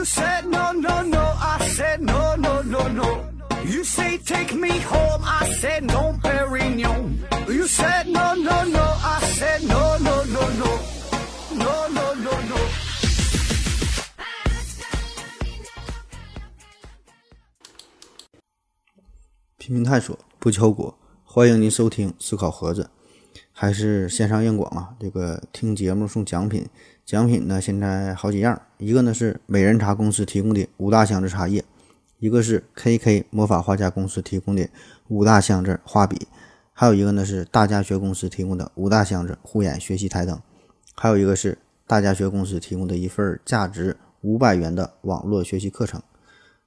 You said no, no, no. I said no, no, no, no. You say take me home. I said no, Perignon. You said no, no, no. I said no, no, no, no. No, no, no, no. 拼命探索，不求果。欢迎您收听思考盒子，还是线上硬广啊？这个听节目送奖品，奖品呢现在好几样，一个呢是美人茶公司提供的五大箱子茶叶，一个是 KK 魔法画家公司提供的五大箱子画笔，还有一个呢是大家学公司提供的五大箱子护眼学习台灯，还有一个是大家学公司提供的一份价值五百元的网络学习课程。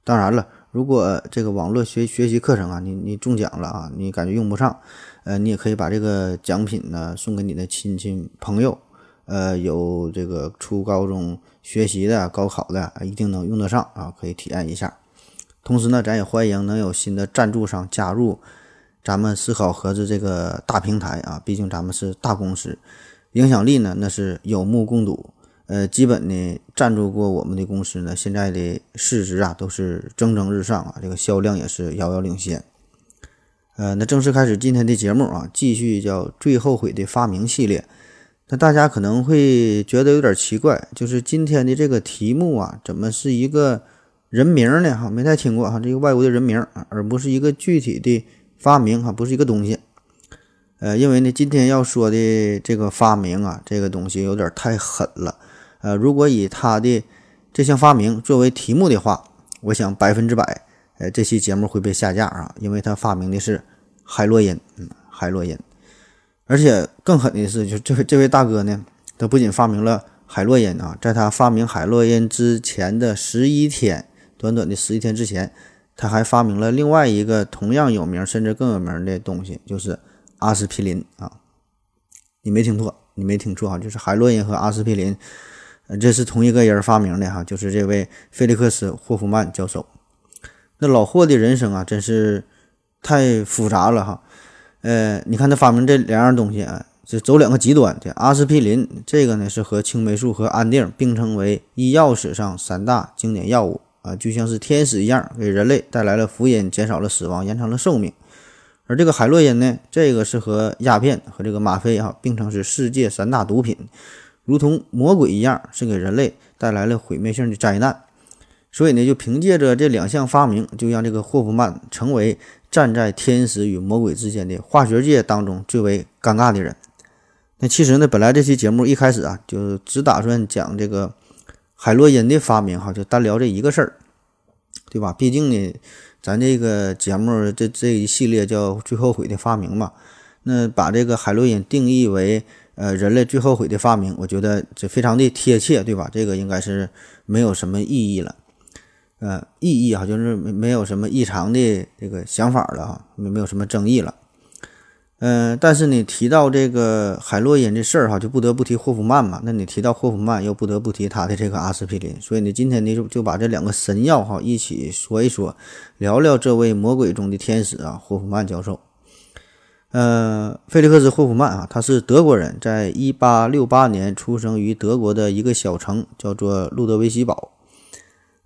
当然了，如果这个网络学学习课程啊，你你中奖了啊，你感觉用不上，呃，你也可以把这个奖品呢送给你的亲戚朋友，呃，有这个初高中学习的、高考的，一定能用得上啊，可以体验一下。同时呢，咱也欢迎能有新的赞助商加入咱们思考盒子这个大平台啊，毕竟咱们是大公司，影响力呢那是有目共睹。呃，基本呢赞助过我们的公司呢，现在的市值啊都是蒸蒸日上啊，这个销量也是遥遥领先。呃，那正式开始今天的节目啊，继续叫最后悔的发明系列。那大家可能会觉得有点奇怪，就是今天的这个题目啊，怎么是一个人名呢？哈，没太听过哈，这个外国的人名，而不是一个具体的发明哈，不是一个东西。呃，因为呢，今天要说的这个发明啊，这个东西有点太狠了。呃，如果以他的这项发明作为题目的话，我想百分之百，呃，这期节目会被下架啊，因为他发明的是海洛因，嗯，海洛因，而且更狠的是，就这位这位大哥呢，他不仅发明了海洛因啊，在他发明海洛因之前的十一天，短短的十一天之前，他还发明了另外一个同样有名甚至更有名的东西，就是阿司匹林啊，你没听错，你没听错啊，就是海洛因和阿司匹林。这是同一个人发明的哈，就是这位菲利克斯·霍夫曼教授。那老霍的人生啊，真是太复杂了哈。呃，你看他发明这两样东西啊，就走两个极端。这阿司匹林这个呢，是和青霉素和安定并称为医药史上三大经典药物啊，就像是天使一样，给人类带来了福音，减少了死亡，延长了寿命。而这个海洛因呢，这个是和鸦片和这个吗啡哈并称是世界三大毒品。如同魔鬼一样，是给人类带来了毁灭性的灾难。所以呢，就凭借着这两项发明，就让这个霍夫曼成为站在天使与魔鬼之间的化学界当中最为尴尬的人。那其实呢，本来这期节目一开始啊，就只打算讲这个海洛因的发明，哈，就单聊这一个事儿，对吧？毕竟呢，咱这个节目这这一系列叫最后悔的发明嘛，那把这个海洛因定义为。呃，人类最后悔的发明，我觉得这非常的贴切，对吧？这个应该是没有什么意义了，呃，意义哈，就是没没有什么异常的这个想法了哈，没没有什么争议了。嗯，但是你提到这个海洛因这事儿哈，就不得不提霍夫曼嘛。那你提到霍夫曼，又不得不提他的这个阿司匹林。所以呢，今天呢就就把这两个神药哈一起说一说，聊聊这位魔鬼中的天使啊，霍夫曼教授。呃，菲利克斯·霍夫曼啊，他是德国人，在一八六八年出生于德国的一个小城，叫做路德维希堡。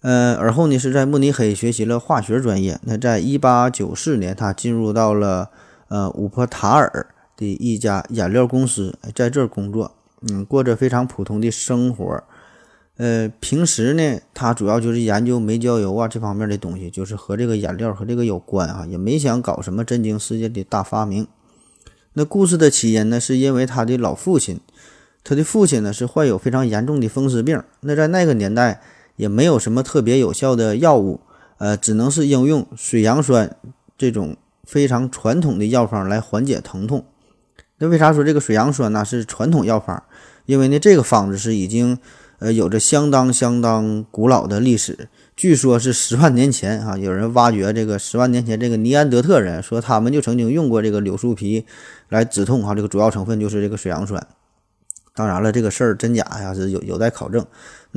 呃，而后呢，是在慕尼黑学习了化学专业。那在一八九四年，他进入到了呃乌珀塔尔的一家颜料公司，在这儿工作，嗯，过着非常普通的生活。呃，平时呢，他主要就是研究煤焦油啊这方面的东西，就是和这个颜料和这个有关啊，也没想搞什么震惊世界的大发明。那故事的起因呢，是因为他的老父亲，他的父亲呢是患有非常严重的风湿病。那在那个年代也没有什么特别有效的药物，呃，只能是应用水杨酸这种非常传统的药方来缓解疼痛。那为啥说这个水杨酸呢是传统药方？因为呢这个方子是已经呃有着相当相当古老的历史。据说，是十万年前啊，有人挖掘这个十万年前这个尼安德特人，说他们就曾经用过这个柳树皮来止痛哈，这个主要成分就是这个水杨酸。当然了，这个事儿真假呀是有有待考证。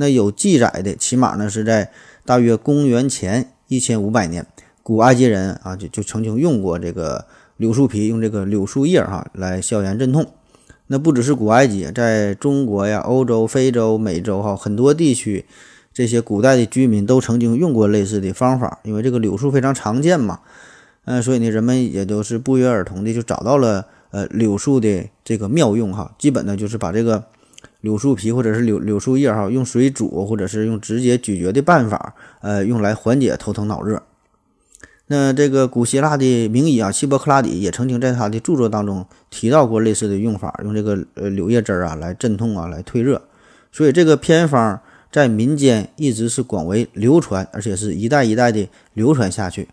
那有记载的，起码呢是在大约公元前一千五百年，古埃及人啊就就曾经用过这个柳树皮，用这个柳树叶哈来消炎镇痛。那不只是古埃及，在中国呀、欧洲、非洲、美洲哈很多地区。这些古代的居民都曾经用过类似的方法，因为这个柳树非常常见嘛，嗯，所以呢，人们也都是不约而同的就找到了呃柳树的这个妙用哈，基本呢就是把这个柳树皮或者是柳柳树叶哈，用水煮或者是用直接咀嚼的办法，呃，用来缓解头疼脑热。那这个古希腊的名医啊，希波克拉底也曾经在他的著作当中提到过类似的用法，用这个呃柳叶汁儿啊来镇痛啊，来退热。所以这个偏方在民间一直是广为流传，而且是一代一代的流传下去。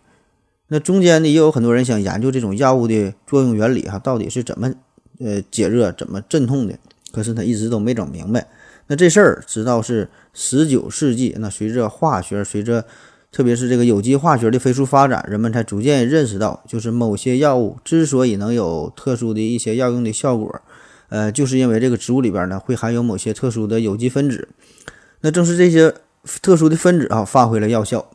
那中间呢，也有很多人想研究这种药物的作用原理哈，到底是怎么呃解热、怎么镇痛的，可是他一直都没整明白。那这事儿直到是十九世纪，那随着化学，随着特别是这个有机化学的飞速发展，人们才逐渐认识到，就是某些药物之所以能有特殊的一些药用的效果，呃，就是因为这个植物里边呢会含有某些特殊的有机分子。那正是这些特殊的分子啊发挥了药效，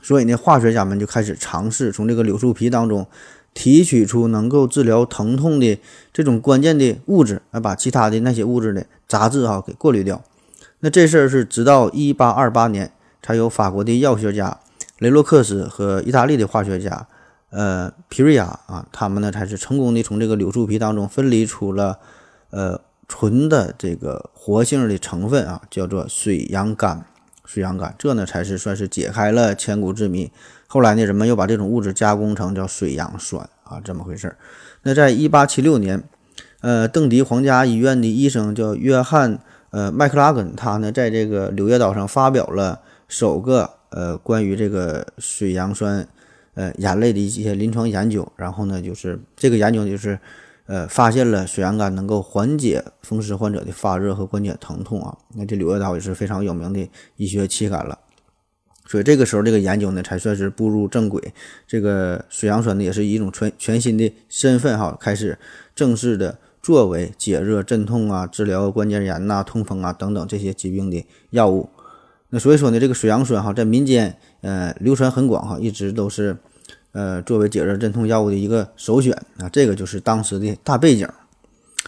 所以呢，化学家们就开始尝试从这个柳树皮当中提取出能够治疗疼痛的这种关键的物质，啊，把其他的那些物质的杂质哈给过滤掉。那这事儿是直到一八二八年。才有法国的药学家雷洛克斯和意大利的化学家呃皮瑞亚啊，他们呢才是成功的从这个柳树皮当中分离出了呃纯的这个活性的成分啊，叫做水杨苷。水杨苷这呢才是算是解开了千古之谜。后来呢，人们又把这种物质加工成叫水杨酸啊，这么回事儿。那在一八七六年，呃，邓迪皇家医院的医生叫约翰呃麦克拉根，他呢在这个《柳叶岛》上发表了。首个呃关于这个水杨酸呃眼泪的一些临床研究，然后呢就是这个研究就是呃发现了水杨苷能够缓解风湿患者的发热和关节疼痛啊，那这《柳叶刀》也是非常有名的医学期刊了，所以这个时候这个研究呢才算是步入正轨，这个水杨酸呢也是一种全全新的身份哈，开始正式的作为解热镇痛啊、治疗关节炎呐、痛风啊等等这些疾病的药物。那所以说呢，这个水杨酸哈，在民间呃流传很广哈，一直都是呃作为解热镇痛药物的一个首选啊。这个就是当时的大背景。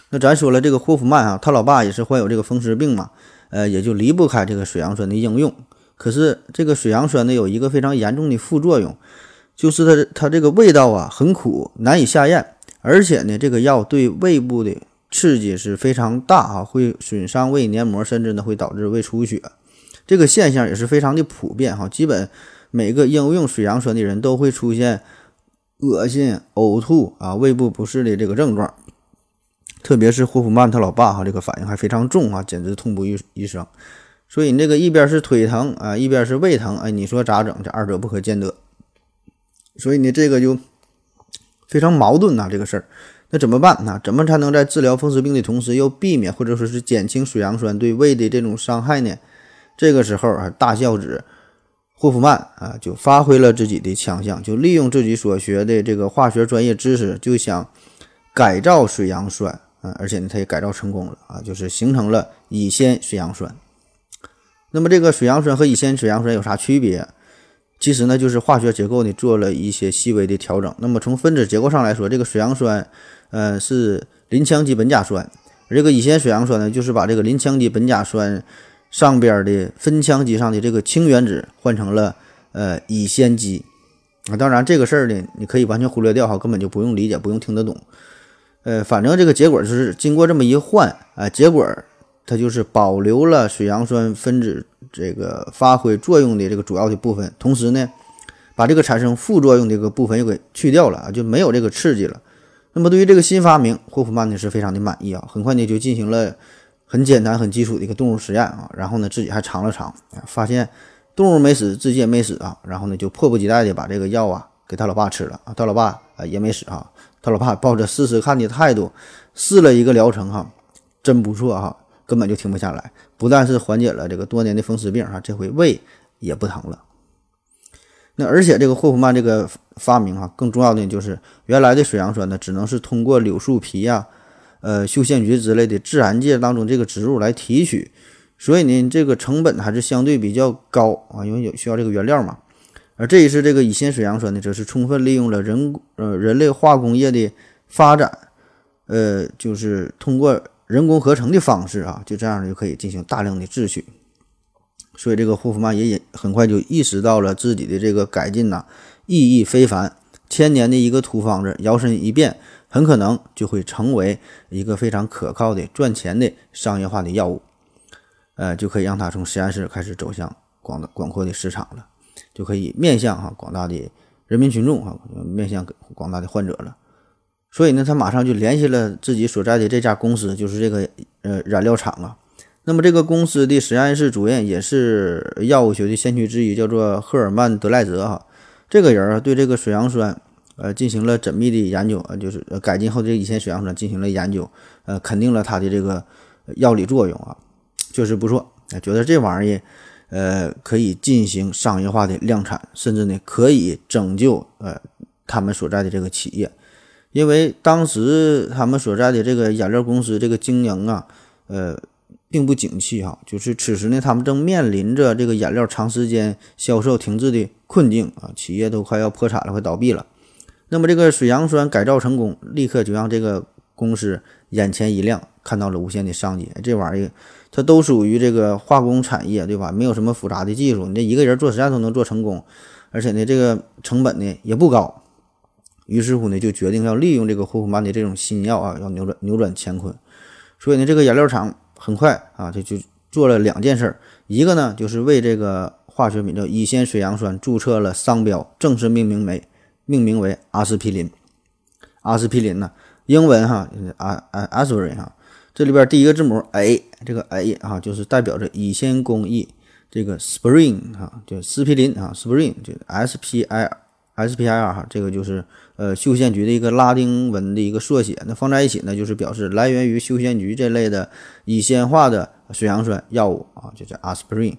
那咱说了，这个霍夫曼啊，他老爸也是患有这个风湿病嘛，呃，也就离不开这个水杨酸的应用。可是这个水杨酸呢，有一个非常严重的副作用，就是它它这个味道啊很苦，难以下咽，而且呢，这个药对胃部的刺激是非常大啊，会损伤胃黏膜，甚至呢会导致胃出血。这个现象也是非常的普遍哈，基本每个应用水杨酸的人都会出现恶心、呕吐啊、胃部不适的这个症状。特别是霍夫曼他老爸哈，这个反应还非常重啊，简直痛不欲一生。所以你这个一边是腿疼啊，一边是胃疼，哎，你说咋整？这二者不可兼得。所以呢，这个就非常矛盾呐，这个事儿。那怎么办呢？怎么才能在治疗风湿病的同时，又避免或者说是减轻水杨酸对胃的这种伤害呢？这个时候啊，大孝子霍夫曼啊，就发挥了自己的强项，就利用自己所学的这个化学专业知识，就想改造水杨酸啊，而且呢，他也改造成功了啊，就是形成了乙酰水杨酸。那么，这个水杨酸和乙酰水杨酸有啥区别？其实呢，就是化学结构呢做了一些细微的调整。那么，从分子结构上来说，这个水杨酸，呃，是磷羟基苯甲酸，而这个乙酰水杨酸呢，就是把这个磷羟基苯甲酸。上边的分羟基上的这个氢原子换成了呃乙酰基啊，当然这个事儿呢，你可以完全忽略掉哈，根本就不用理解，不用听得懂。呃，反正这个结果就是经过这么一换啊，结果它就是保留了水杨酸分子这个发挥作用的这个主要的部分，同时呢，把这个产生副作用的这个部分又给去掉了啊，就没有这个刺激了。那么对于这个新发明，霍夫曼呢是非常的满意啊，很快呢就进行了。很简单、很基础的一个动物实验啊，然后呢，自己还尝了尝，发现动物没死，自己也没死啊，然后呢，就迫不及待的把这个药啊给他老爸吃了啊，他老爸啊也没死啊，他老爸抱着试试看的态度试了一个疗程哈，真不错哈，根本就停不下来，不但是缓解了这个多年的风湿病哈，这回胃也不疼了。那而且这个霍夫曼这个发明哈，更重要的就是原来的水杨酸呢，只能是通过柳树皮呀。呃，绣线菊之类的自然界当中这个植物来提取，所以呢，这个成本还是相对比较高啊，因为有需要这个原料嘛。而这一次这个乙酰水杨酸呢，则是充分利用了人呃人类化工业的发展，呃，就是通过人工合成的方式啊，就这样就可以进行大量的制取。所以这个霍夫曼也也很快就意识到了自己的这个改进呐意义非凡，千年的一个土方子摇身一变，很可能就会成为一个非常可靠的赚钱的商业化的药物，呃，就可以让他从实验室开始走向广大广阔的市场了，就可以面向哈广大的人民群众哈，面向广大的患者了。所以呢，他马上就联系了自己所在的这家公司，就是这个呃染料厂啊。那么这个公司的实验室主任也是药物学的先驱之一，叫做赫尔曼·德赖泽哈。这个人啊，对这个水杨酸呃进行了缜密的研究啊，就是改进后的乙酰水杨酸进行了研究，呃，肯定了它的这个药理作用啊，确实不错。觉得这玩意儿呃可以进行商业化的量产，甚至呢可以拯救呃他们所在的这个企业，因为当时他们所在的这个染料公司这个经营啊，呃。并不景气哈，就是此时呢，他们正面临着这个染料长时间销售停滞的困境啊，企业都快要破产了，快倒闭了。那么这个水杨酸改造成功，立刻就让这个公司眼前一亮，看到了无限的商机。这玩意儿它都属于这个化工产业，对吧？没有什么复杂的技术，你这一个人做实验都能做成功，而且呢，这个成本呢也不高。于是乎呢，就决定要利用这个霍夫曼的这种新药啊，要扭转扭转乾坤。所以呢，这个颜料厂。很快啊，就就做了两件事儿，一个呢就是为这个化学品叫乙酰水杨酸注册了商标，正式命名为命名为阿司匹林。阿司匹林呢，英文哈阿阿阿斯瑞哈，这里边第一个字母 A，这个 A 啊就是代表着乙酰工艺，这个 Spring 哈就斯匹林啊 Spring 就 S P I。SPIR 哈，这个就是呃休闲菊的一个拉丁文的一个缩写，那放在一起呢，就是表示来源于休闲菊这类的乙酰化的水杨酸药物啊，就叫 aspirin。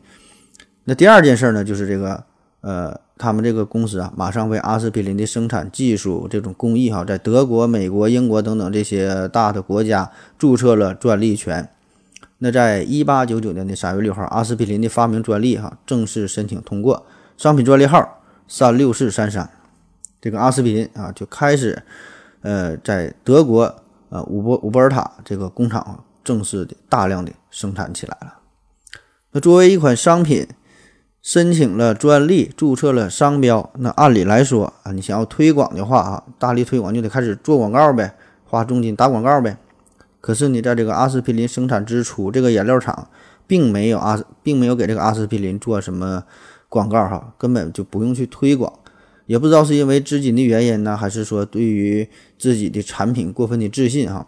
那第二件事呢，就是这个呃，他们这个公司啊，马上为阿司匹林的生产技术这种工艺哈，在德国、美国、英国等等这些大的国家注册了专利权。那在一八九九年的三月六号，阿司匹林的发明专利哈正式申请通过，商品专利号。三六四三三，这个阿司匹林啊，就开始，呃，在德国呃伍伯伍伯尔塔这个工厂正式的大量的生产起来了。那作为一款商品，申请了专利，注册了商标，那按理来说啊，你想要推广的话啊，大力推广就得开始做广告呗，花重金打广告呗。可是你在这个阿司匹林生产之初，这个颜料厂并没有阿，并没有给这个阿司匹林做什么。广告哈，根本就不用去推广，也不知道是因为资金的原因呢，还是说对于自己的产品过分的自信哈。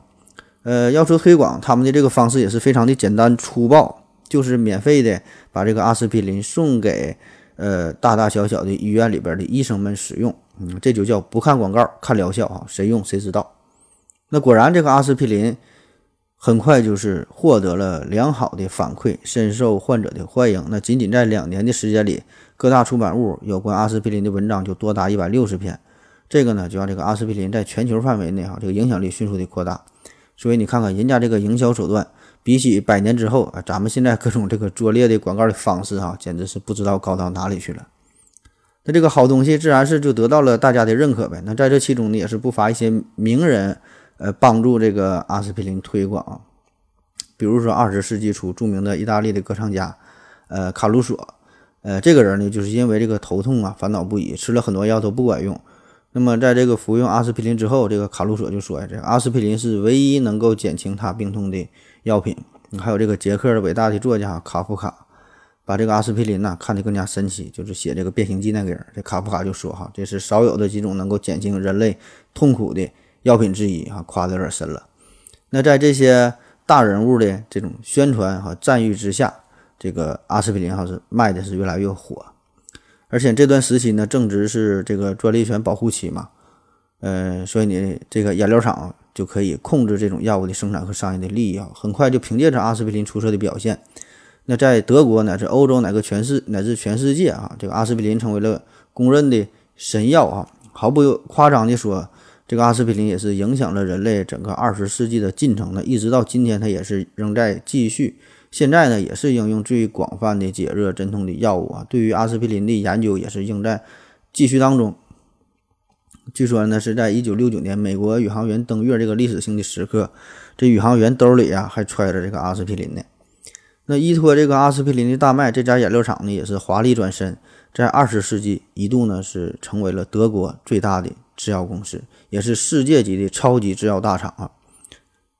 呃，要说推广，他们的这个方式也是非常的简单粗暴，就是免费的把这个阿司匹林送给呃大大小小的医院里边的医生们使用，嗯，这就叫不看广告看疗效哈，谁用谁知道。那果然这个阿司匹林。很快就是获得了良好的反馈，深受患者的欢迎。那仅仅在两年的时间里，各大出版物有关阿司匹林的文章就多达一百六十篇。这个呢，就让这个阿司匹林在全球范围内哈，这个影响力迅速的扩大。所以你看看人家这个营销手段，比起百年之后啊，咱们现在各种这个拙劣的广告的方式哈，简直是不知道高到哪里去了。那这个好东西自然是就得到了大家的认可呗。那在这其中呢，也是不乏一些名人。呃，帮助这个阿司匹林推广，比如说二十世纪初著名的意大利的歌唱家，呃，卡鲁索，呃，这个人呢，就是因为这个头痛啊，烦恼不已，吃了很多药都不管用。那么在这个服用阿司匹林之后，这个卡鲁索就说呀，这阿司匹林是唯一能够减轻他病痛的药品。还有这个捷克的伟大的作家卡夫卡，把这个阿司匹林呐看得更加神奇，就是写这个《变形记》那个人，这卡夫卡就说哈，这是少有的几种能够减轻人类痛苦的。药品之一哈，夸的有点深了。那在这些大人物的这种宣传和赞誉之下，这个阿司匹林哈是卖的是越来越火。而且这段时期呢，正值是这个专利权保护期嘛，呃，所以你这个染料厂就可以控制这种药物的生产和商业的利益啊。很快就凭借着阿司匹林出色的表现，那在德国乃至欧洲乃至全世乃至全世界啊，这个阿司匹林成为了公认的神药啊。毫不夸张的说。这个阿司匹林也是影响了人类整个二十世纪的进程的，一直到今天，它也是仍在继续。现在呢，也是应用最广泛的解热镇痛的药物啊。对于阿司匹林的研究也是仍在继续当中。据说呢，是在一九六九年，美国宇航员登月这个历史性的时刻，这宇航员兜里啊还揣着这个阿司匹林呢。那依托这个阿司匹林的大卖，这家养料厂呢也是华丽转身，在二十世纪一度呢是成为了德国最大的制药公司，也是世界级的超级制药大厂啊。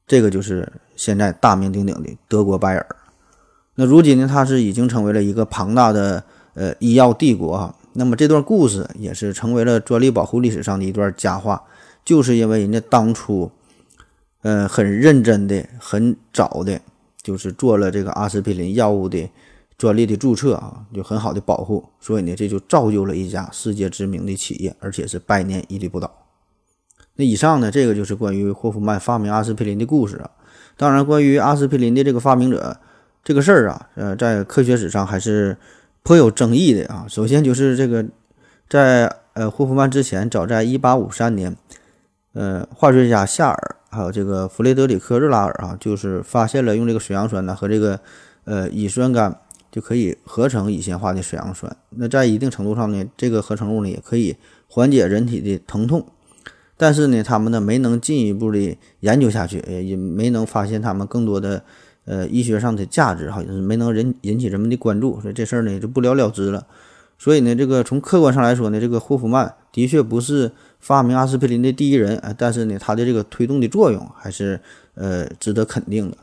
这个就是现在大名鼎鼎的德国拜耳。那如今呢，它是已经成为了一个庞大的呃医药帝国啊。那么这段故事也是成为了专利保护历史上的一段佳话，就是因为人家当初，呃，很认真的、很早的，就是做了这个阿司匹林药物的专利的注册啊，就很好的保护，所以呢，这就造就了一家世界知名的企业，而且是百年屹立不倒。那以上呢，这个就是关于霍夫曼发明阿司匹林的故事啊。当然，关于阿司匹林的这个发明者这个事儿啊，呃，在科学史上还是颇有争议的啊。首先就是这个，在呃霍夫曼之前，早在1853年，呃，化学家夏尔还有这个弗雷德里克热拉尔啊，就是发现了用这个水杨酸呢和这个呃乙酸酐就可以合成乙酰化的水杨酸。那在一定程度上呢，这个合成物呢也可以缓解人体的疼痛。但是呢，他们呢没能进一步的研究下去，也没能发现他们更多的呃医学上的价值，好像是没能引引起人们的关注，所以这事儿呢就不了了之了。所以呢，这个从客观上来说呢，这个霍夫曼的确不是发明阿司匹林的第一人，呃，但是呢，他的这个推动的作用还是呃值得肯定的。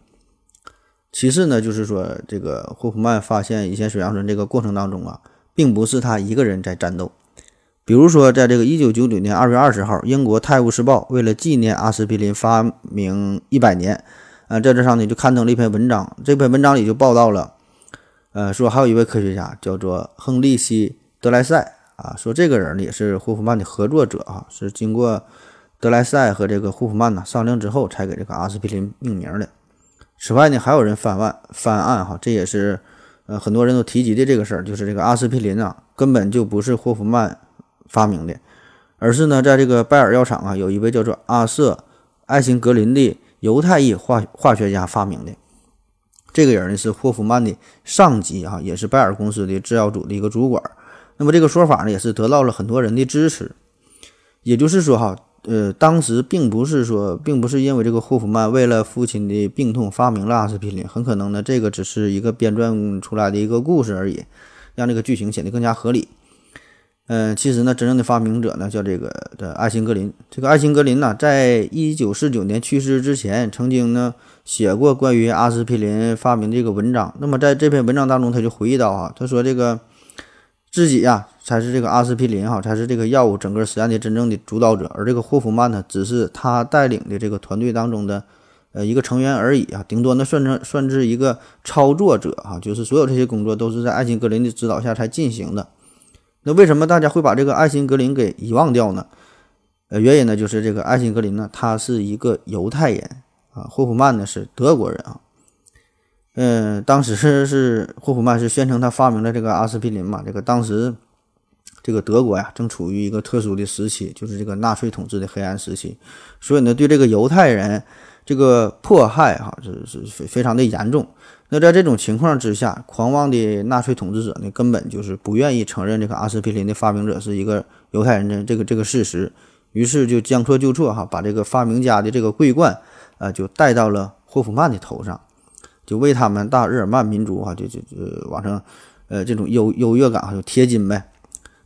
其次呢，就是说这个霍夫曼发现乙酰水杨酸这个过程当中啊，并不是他一个人在战斗。比如说，在这个一九九九年二月二十号，英国《泰晤士报》为了纪念阿司匹林发明一百年，呃，在这上呢就刊登了一篇文章。这篇文章里就报道了，呃，说还有一位科学家叫做亨利希·德莱塞啊，说这个人呢也是霍夫曼的合作者啊，是经过德莱塞和这个霍夫曼呢商量之后才给这个阿司匹林命名的。此外呢，还有人翻案翻案哈，这也是呃很多人都提及的这个事儿，就是这个阿司匹林啊根本就不是霍夫曼。发明的，而是呢，在这个拜耳药厂啊，有一位叫做阿瑟·艾辛格林的犹太裔化化学家发明的。这个人呢是霍夫曼的上级啊，也是拜耳公司的制药组的一个主管。那么这个说法呢，也是得到了很多人的支持。也就是说哈，呃，当时并不是说，并不是因为这个霍夫曼为了父亲的病痛发明了阿司匹林，很可能呢，这个只是一个编撰出来的一个故事而已，让这个剧情显得更加合理。嗯，其实呢，真正的发明者呢叫这个的艾辛格林。这个艾辛格林呢，在一九四九年去世之前，曾经呢写过关于阿司匹林发明这个文章。那么在这篇文章当中，他就回忆到啊，他说这个自己呀才是这个阿司匹林哈，才是这个药物整个实验的真正的主导者，而这个霍夫曼呢，只是他带领的这个团队当中的呃一个成员而已啊，顶多呢算成算是一个操作者哈，就是所有这些工作都是在艾辛格林的指导下才进行的。那为什么大家会把这个艾辛格林给遗忘掉呢？呃，原因呢就是这个艾辛格林呢，他是一个犹太人啊，霍夫曼呢是德国人啊。嗯，当时是霍夫曼是宣称他发明了这个阿司匹林嘛，这个当时这个德国呀正处于一个特殊的时期，就是这个纳粹统治的黑暗时期，所以呢对这个犹太人这个迫害哈是是非非常的严重。那在这种情况之下，狂妄的纳粹统治者呢，根本就是不愿意承认这个阿司匹林的发明者是一个犹太人的这个这个事实，于是就将错就错哈，把这个发明家的这个桂冠啊，就戴到了霍夫曼的头上，就为他们大日耳曼民族哈，就就就往上，呃，这种优优越感哈，就贴金呗。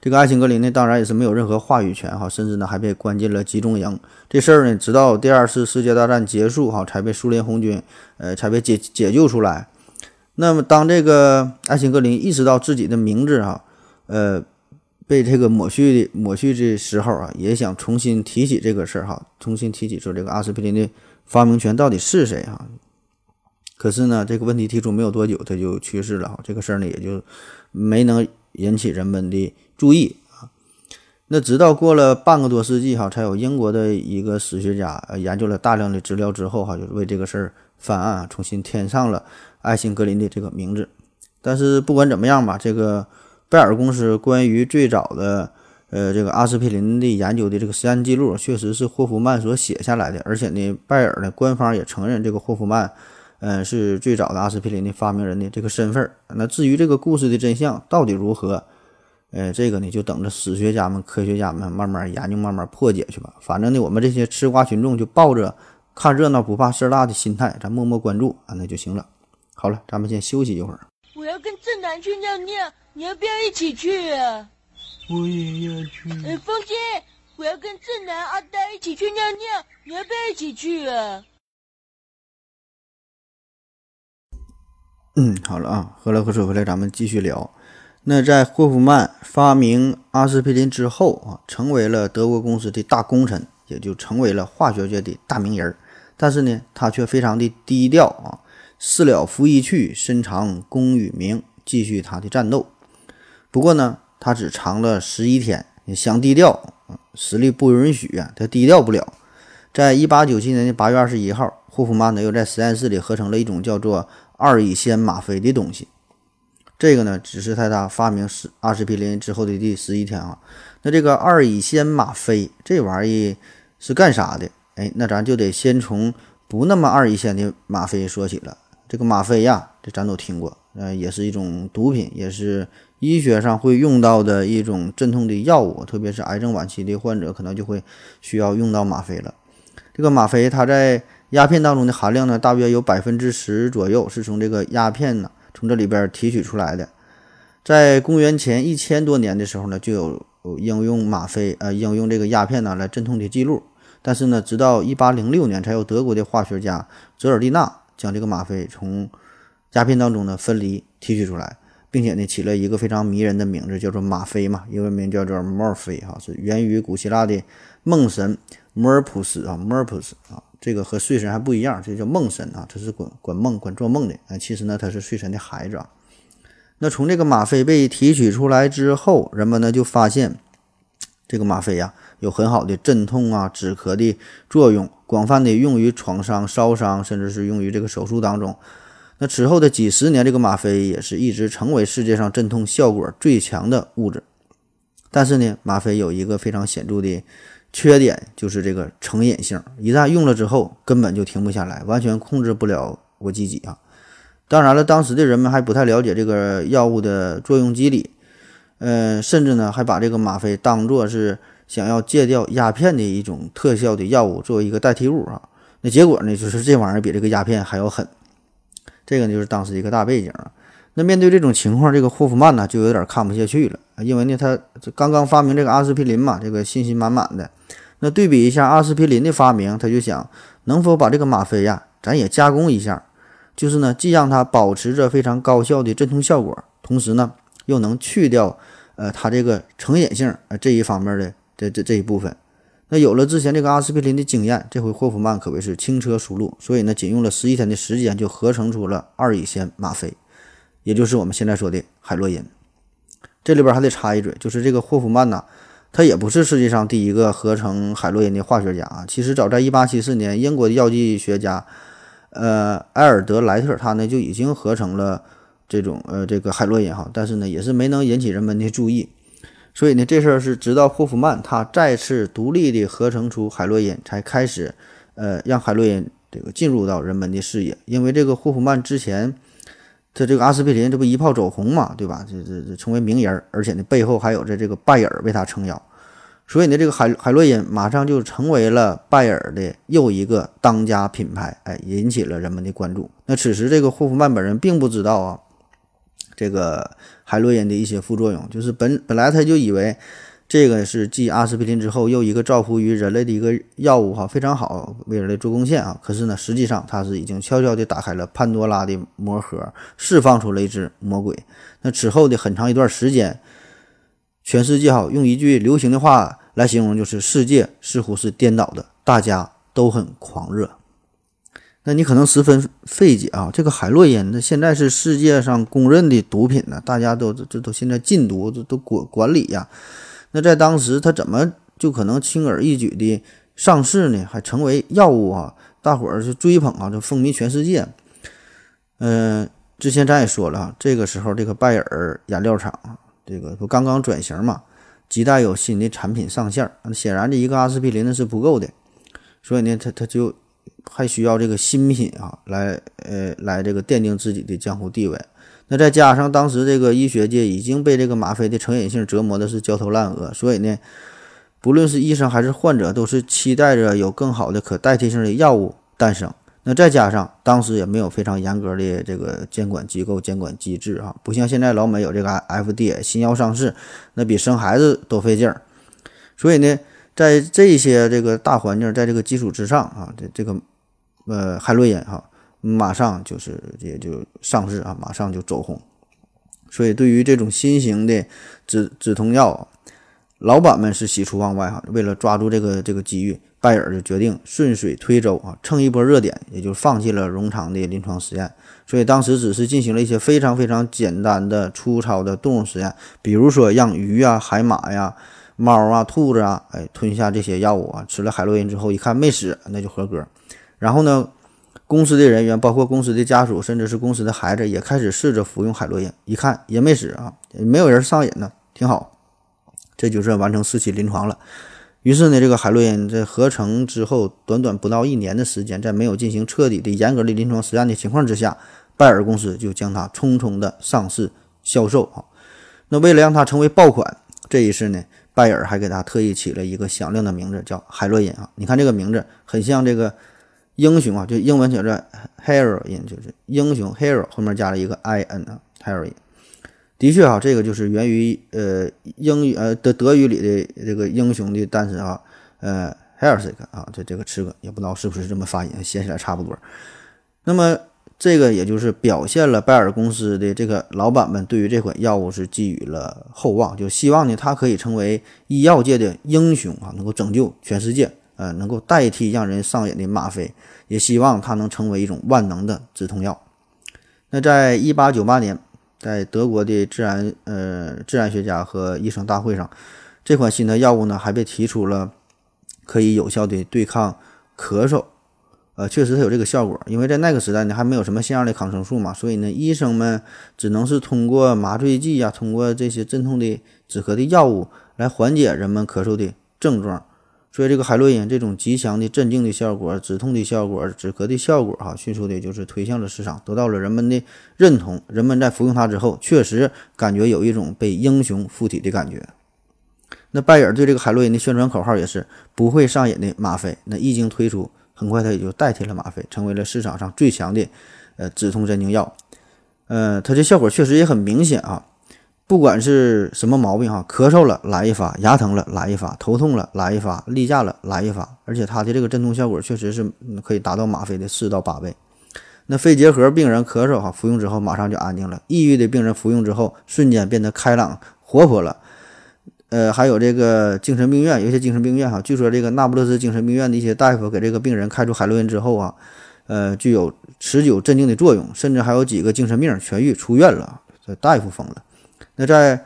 这个艾辛格林呢，当然也是没有任何话语权哈，甚至呢还被关进了集中营。这事儿呢，直到第二次世界大战结束哈，才被苏联红军呃才被解解救出来。那么当这个艾辛格林意识到自己的名字哈，呃被这个抹去的抹去的时候啊，也想重新提起这个事儿哈，重新提起说这个阿司匹林的发明权到底是谁哈。可是呢，这个问题提出没有多久，他就去世了哈，这个事儿呢也就没能引起人们的。注意啊，那直到过了半个多世纪哈，才有英国的一个史学家呃研究了大量的资料之后哈，就是为这个事儿翻案，啊重新添上了艾辛格林的这个名字。但是不管怎么样吧，这个拜耳公司关于最早的呃这个阿司匹林的研究的这个实验记录，确实是霍夫曼所写下来的，而且呢，拜耳呢官方也承认这个霍夫曼嗯是最早的阿司匹林的发明人的这个身份。那至于这个故事的真相到底如何？呃，这个呢，就等着史学家们、科学家们慢慢研究、慢慢破解去吧。反正呢，我们这些吃瓜群众就抱着看热闹不怕事儿大的心态，咱默默关注啊，那就行了。好了，咱们先休息一会儿。我要跟正南去尿尿，你要不要一起去啊？我也要去。哎，风姐，我要跟正南、阿呆一起去尿尿，你要不要一起去啊？嗯，好了啊，喝了口水回来，咱们继续聊。那在霍夫曼发明阿司匹林之后啊，成为了德国公司的大功臣，也就成为了化学界的大名人。但是呢，他却非常的低调啊，事了拂衣去，深藏功与名，继续他的战斗。不过呢，他只藏了十一天，想低调，实力不允许啊，他低调不了。在一八九七年的八月二十一号，霍夫曼呢又在实验室里合成了一种叫做二乙酰吗啡的东西。这个呢，只是在他发明十阿司匹林之后的第十一天啊。那这个二乙酰吗啡这玩意是干啥的？哎，那咱就得先从不那么二乙酰的吗啡说起了。这个吗啡呀，这咱都听过，呃，也是一种毒品，也是医学上会用到的一种镇痛的药物，特别是癌症晚期的患者，可能就会需要用到吗啡了。这个吗啡它在鸦片当中的含量呢，大约有百分之十左右，是从这个鸦片呢。从这里边提取出来的，在公元前一千多年的时候呢，就有应用吗啡呃应用这个鸦片呢来镇痛的记录。但是呢，直到一八零六年，才有德国的化学家泽尔蒂纳将这个吗啡从鸦片当中呢分离提取出来，并且呢起了一个非常迷人的名字，叫做吗啡嘛，英文名叫做 Morphe 哈，是源于古希腊的梦神摩尔普斯啊 m o r p u s 啊。这个和睡神还不一样，这叫梦神啊，他是管管梦、管做梦的啊。其实呢，他是睡神的孩子啊。那从这个吗啡被提取出来之后，人们呢就发现这个吗啡呀有很好的镇痛啊、止咳的作用，广泛的用于创伤、烧伤，甚至是用于这个手术当中。那此后的几十年，这个吗啡也是一直成为世界上镇痛效果最强的物质。但是呢，吗啡有一个非常显著的。缺点就是这个成瘾性，一旦用了之后根本就停不下来，完全控制不了我自己啊。当然了，当时的人们还不太了解这个药物的作用机理，呃，甚至呢还把这个吗啡当做是想要戒掉鸦片的一种特效的药物，作为一个代替物啊。那结果呢，就是这玩意儿比这个鸦片还要狠。这个呢就是当时一个大背景。那面对这种情况，这个霍夫曼呢就有点看不下去了，因为呢他刚刚发明这个阿司匹林嘛，这个信心满满的。那对比一下阿司匹林的发明，他就想能否把这个吗啡呀，咱也加工一下，就是呢，既让它保持着非常高效的镇痛效果，同时呢，又能去掉呃它这个成瘾性呃这一方面的这这这一部分。那有了之前这个阿司匹林的经验，这回霍夫曼可谓是轻车熟路，所以呢，仅用了十一天的时间就合成出了二乙酰吗啡，也就是我们现在说的海洛因。这里边还得插一嘴，就是这个霍夫曼呐。他也不是世界上第一个合成海洛因的化学家啊。其实早在1874年，英国的药剂学家，呃，埃尔德莱特，他呢就已经合成了这种呃这个海洛因哈，但是呢也是没能引起人们的注意。所以呢，这事儿是直到霍夫曼他再次独立的合成出海洛因，才开始呃让海洛因这个进入到人们的视野。因为这个霍夫曼之前。他这个阿司匹林，这不一炮走红嘛，对吧？这这这成为名人，而且呢，背后还有着这个拜耳为他撑腰，所以呢，这个海海洛因马上就成为了拜耳的又一个当家品牌，哎，引起了人们的关注。那此时这个霍夫曼本人并不知道啊，这个海洛因的一些副作用，就是本本来他就以为。这个是继阿司匹林之后又一个造福于人类的一个药物哈，非常好，为人类做贡献啊。可是呢，实际上它是已经悄悄地打开了潘多拉的魔盒，释放出了一只魔鬼。那此后的很长一段时间，全世界哈，用一句流行的话来形容，就是世界似乎是颠倒的，大家都很狂热。那你可能十分费解啊，这个海洛因，那现在是世界上公认的毒品呢，大家都这都现在禁毒，这都管管理呀。那在当时，他怎么就可能轻而易举的上市呢？还成为药物啊？大伙儿是追捧啊，就风靡全世界。嗯，之前咱也说了，这个时候这个拜耳颜料厂这个不刚刚转型嘛，亟待有新的产品上线。显然，这一个阿司匹林呢是不够的，所以呢，他他就还需要这个新品啊，来呃来这个奠定自己的江湖地位。那再加上当时这个医学界已经被这个吗啡的成瘾性折磨的是焦头烂额，所以呢，不论是医生还是患者，都是期待着有更好的可代替性的药物诞生。那再加上当时也没有非常严格的这个监管机构、监管机制啊，不像现在老美有这个 FDA 新药上市，那比生孩子都费劲儿。所以呢，在这些这个大环境，在这个基础之上啊，这这个呃海洛因哈，马上就是也就上市啊，马上就走红。所以对于这种新型的止止痛药，老板们是喜出望外哈。为了抓住这个这个机遇。拜耳就决定顺水推舟啊，蹭一波热点，也就放弃了冗长的临床实验。所以当时只是进行了一些非常非常简单的粗糙的动物实验，比如说让鱼啊、海马呀、猫啊、兔子啊，哎吞下这些药物啊，吃了海洛因之后一看没死，那就合格。然后呢，公司的人员，包括公司的家属，甚至是公司的孩子，也开始试着服用海洛因，一看也没死啊，没有人上瘾呢，挺好。这就算完成四期临床了。于是呢，这个海洛因在合成之后，短短不到一年的时间，在没有进行彻底的、严格的临床实验的情况之下，拜耳公司就将它匆匆的上市销售啊。那为了让它成为爆款，这一次呢，拜耳还给它特意起了一个响亮的名字，叫海洛因啊。你看这个名字很像这个英雄啊，就英文写着 heroin，就是英雄 hero 后面加了一个 i n 啊，heroin。的确啊，这个就是源于呃英语呃德德语里的这个英雄的诞生啊，呃 h e r s i k 啊，这这个词个也不知道是不是这么发音，写起来差不多。那么这个也就是表现了拜耳公司的这个老板们对于这款药物是寄予了厚望，就希望呢它可以成为医药界的英雄啊，能够拯救全世界，呃，能够代替让人上瘾的吗啡，也希望它能成为一种万能的止痛药。那在一八九八年。在德国的自然呃自然学家和医生大会上，这款新的药物呢还被提出了可以有效的对抗咳嗽，呃，确实它有这个效果。因为在那个时代呢还没有什么像样的抗生素嘛，所以呢医生们只能是通过麻醉剂呀，通过这些镇痛的止咳的药物来缓解人们咳嗽的症状。所以这个海洛因这种极强的镇静的效果、止痛的效果、止咳的效果，哈，迅速的就是推向了市场，得到了人们的认同。人们在服用它之后，确实感觉有一种被英雄附体的感觉。那拜耳对这个海洛因的宣传口号也是不会上瘾的吗啡。那一经推出，很快它也就代替了吗啡，成为了市场上最强的呃止痛镇静药。呃，它这效果确实也很明显啊。不管是什么毛病哈，咳嗽了来一发，牙疼了来一发，头痛了来一发，例假了来一发，而且它的这个镇痛效果确实是可以达到吗啡的四到八倍。那肺结核病人咳嗽哈，服用之后马上就安静了；抑郁的病人服用之后瞬间变得开朗活泼了。呃，还有这个精神病院，有些精神病院哈，据说这个那不勒斯精神病院的一些大夫给这个病人开出海洛因之后啊，呃，具有持久镇静的作用，甚至还有几个精神病痊愈出院了，这大夫疯了。那在，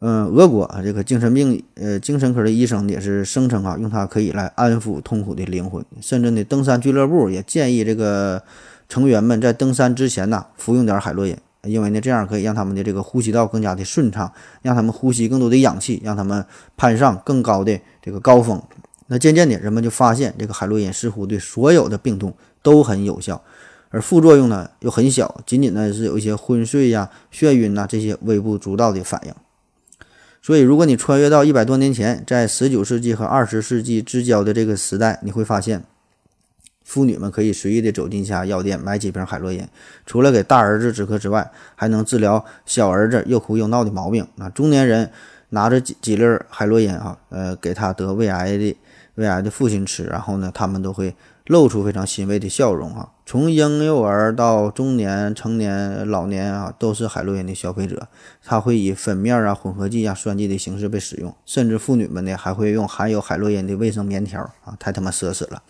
嗯，俄国啊，这个精神病呃精神科的医生也是声称啊，用它可以来安抚痛苦的灵魂。甚至呢，登山俱乐部也建议这个成员们在登山之前呢，服用点海洛因，因为呢，这样可以让他们的这个呼吸道更加的顺畅，让他们呼吸更多的氧气，让他们攀上更高的这个高峰。那渐渐的，人们就发现这个海洛因似乎对所有的病痛都很有效。而副作用呢又很小，仅仅呢是有一些昏睡呀、眩晕呐这些微不足道的反应。所以，如果你穿越到一百多年前，在十九世纪和二十世纪之交的这个时代，你会发现，妇女们可以随意的走进一家药店买几瓶海洛因，除了给大儿子止咳之外，还能治疗小儿子又哭又闹的毛病。那中年人拿着几几粒海洛因啊，呃，给他得胃癌的胃癌的父亲吃，然后呢，他们都会。露出非常欣慰的笑容啊！从婴幼儿到中年、成年、老年啊，都是海洛因的消费者。它会以粉面啊、混合剂啊、酸剂的形式被使用，甚至妇女们呢还会用含有海洛因的卫生棉条啊，太他妈奢侈了。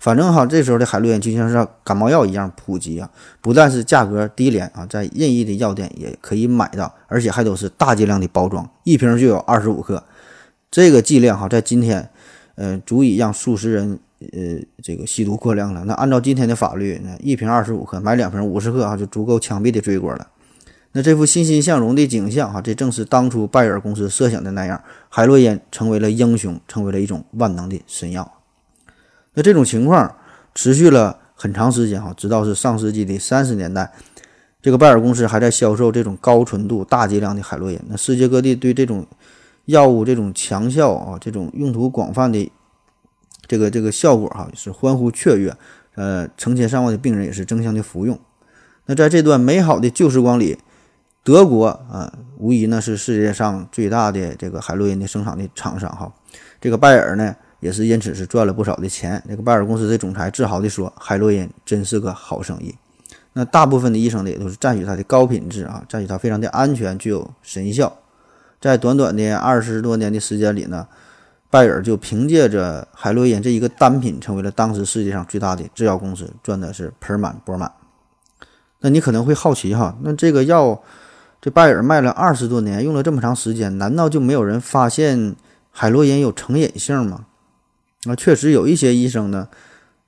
反正哈，这时候的海洛因就像是感冒药一样普及啊，不但是价格低廉啊，在任意的药店也可以买到，而且还都是大剂量的包装，一瓶就有二十五克。这个剂量哈，在今天，呃，足以让数十人。呃，这个吸毒过量了。那按照今天的法律，那一瓶二十五克，买两瓶五十克啊，就足够枪毙的罪过了。那这副欣欣向荣的景象哈，这正是当初拜耳公司设想的那样，海洛因成为了英雄，成为了一种万能的神药。那这种情况持续了很长时间哈，直到是上世纪的三十年代，这个拜耳公司还在销售这种高纯度、大剂量的海洛因。那世界各地对这种药物这种强效啊，这种用途广泛的。这个这个效果哈是欢呼雀跃，呃，成千上万的病人也是争相的服用。那在这段美好的旧时光里，德国啊，无疑呢是世界上最大的这个海洛因的生产的厂商哈。这个拜耳呢，也是因此是赚了不少的钱。这个拜耳公司的总裁自豪地说：“海洛因真是个好生意。”那大部分的医生呢，也都是赞许它的高品质啊，赞许它非常的安全，具有神效。在短短的二十多年的时间里呢，拜耳就凭借着海洛因这一个单品，成为了当时世界上最大的制药公司，赚的是盆满钵满。那你可能会好奇哈，那这个药，这拜耳卖了二十多年，用了这么长时间，难道就没有人发现海洛因有成瘾性吗？啊，确实有一些医生呢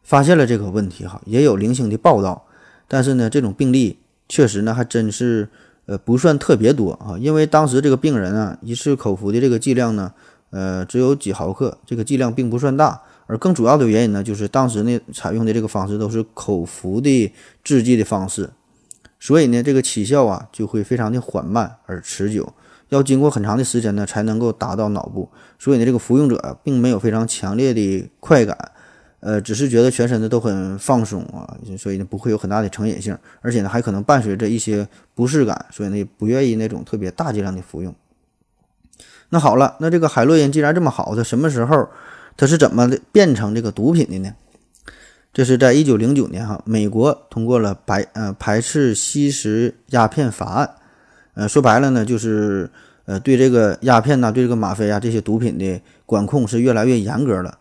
发现了这个问题哈，也有零星的报道，但是呢，这种病例确实呢还真是。呃，不算特别多啊，因为当时这个病人啊，一次口服的这个剂量呢，呃，只有几毫克，这个剂量并不算大。而更主要的原因呢，就是当时呢采用的这个方式都是口服的制剂的方式，所以呢，这个起效啊就会非常的缓慢而持久，要经过很长的时间呢才能够达到脑部，所以呢，这个服用者并没有非常强烈的快感。呃，只是觉得全身的都很放松啊，所以呢不会有很大的成瘾性，而且呢还可能伴随着一些不适感，所以呢不愿意那种特别大剂量的服用。那好了，那这个海洛因既然这么好，它什么时候它是怎么的变成这个毒品的呢？这是在一九零九年哈，美国通过了白呃排斥吸食鸦片法案，呃说白了呢就是呃对这个鸦片呐，对这个吗啡啊这些毒品的管控是越来越严格了。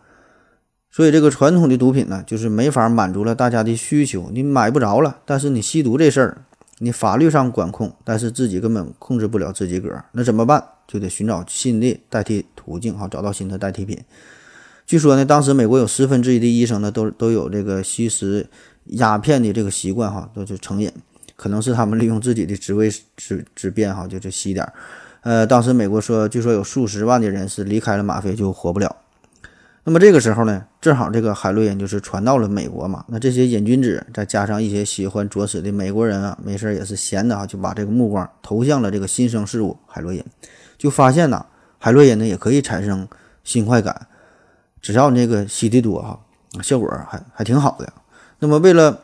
所以这个传统的毒品呢，就是没法满足了大家的需求，你买不着了。但是你吸毒这事儿，你法律上管控，但是自己根本控制不了自己个儿，那怎么办？就得寻找新的代替途径，哈，找到新的代替品。据说呢，当时美国有十分之一的医生呢，都都有这个吸食鸦片的这个习惯，哈，都是成瘾。可能是他们利用自己的职位之之便，哈，就就吸点儿。呃，当时美国说，据说有数十万的人是离开了吗啡就活不了。那么这个时候呢，正好这个海洛因就是传到了美国嘛。那这些瘾君子，再加上一些喜欢作死的美国人啊，没事也是闲的啊，就把这个目光投向了这个新生事物海洛因，就发现呐，海洛因呢也可以产生新快感，只要你那个吸的多哈，效果还还挺好的。那么为了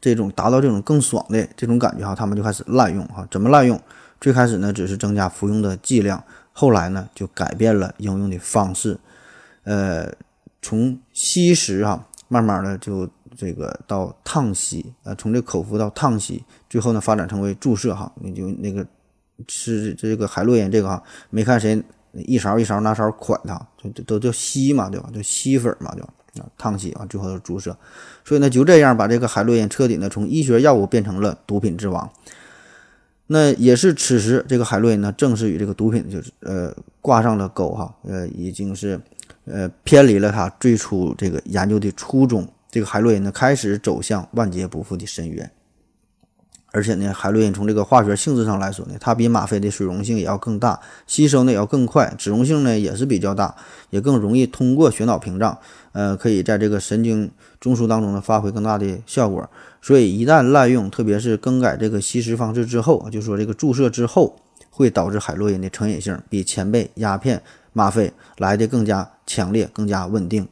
这种达到这种更爽的这种感觉哈，他们就开始滥用哈。怎么滥用？最开始呢只是增加服用的剂量，后来呢就改变了应用的方式。呃，从吸食哈，慢慢的就这个到烫吸，呃，从这口服到烫吸，最后呢发展成为注射哈，你就那个吃这个海洛因这个哈，没看谁一勺一勺拿勺款它，就都叫吸嘛，对吧？就吸粉嘛，就啊烫吸啊，最后注射，所以呢就这样把这个海洛因彻底呢从医学药物变成了毒品之王。那也是此时这个海洛因呢正式与这个毒品就是呃挂上了钩哈，呃已经是。呃，偏离了他最初这个研究的初衷，这个海洛因呢开始走向万劫不复的深渊。而且呢，海洛因从这个化学性质上来说呢，它比吗啡的水溶性也要更大，吸收呢也要更快，脂溶性呢也是比较大，也更容易通过血脑屏障，呃，可以在这个神经中枢当中呢发挥更大的效果。所以一旦滥用，特别是更改这个吸食方式之后，就说这个注射之后，会导致海洛因的成瘾性比前辈鸦片。吗啡来的更加强烈，更加稳定。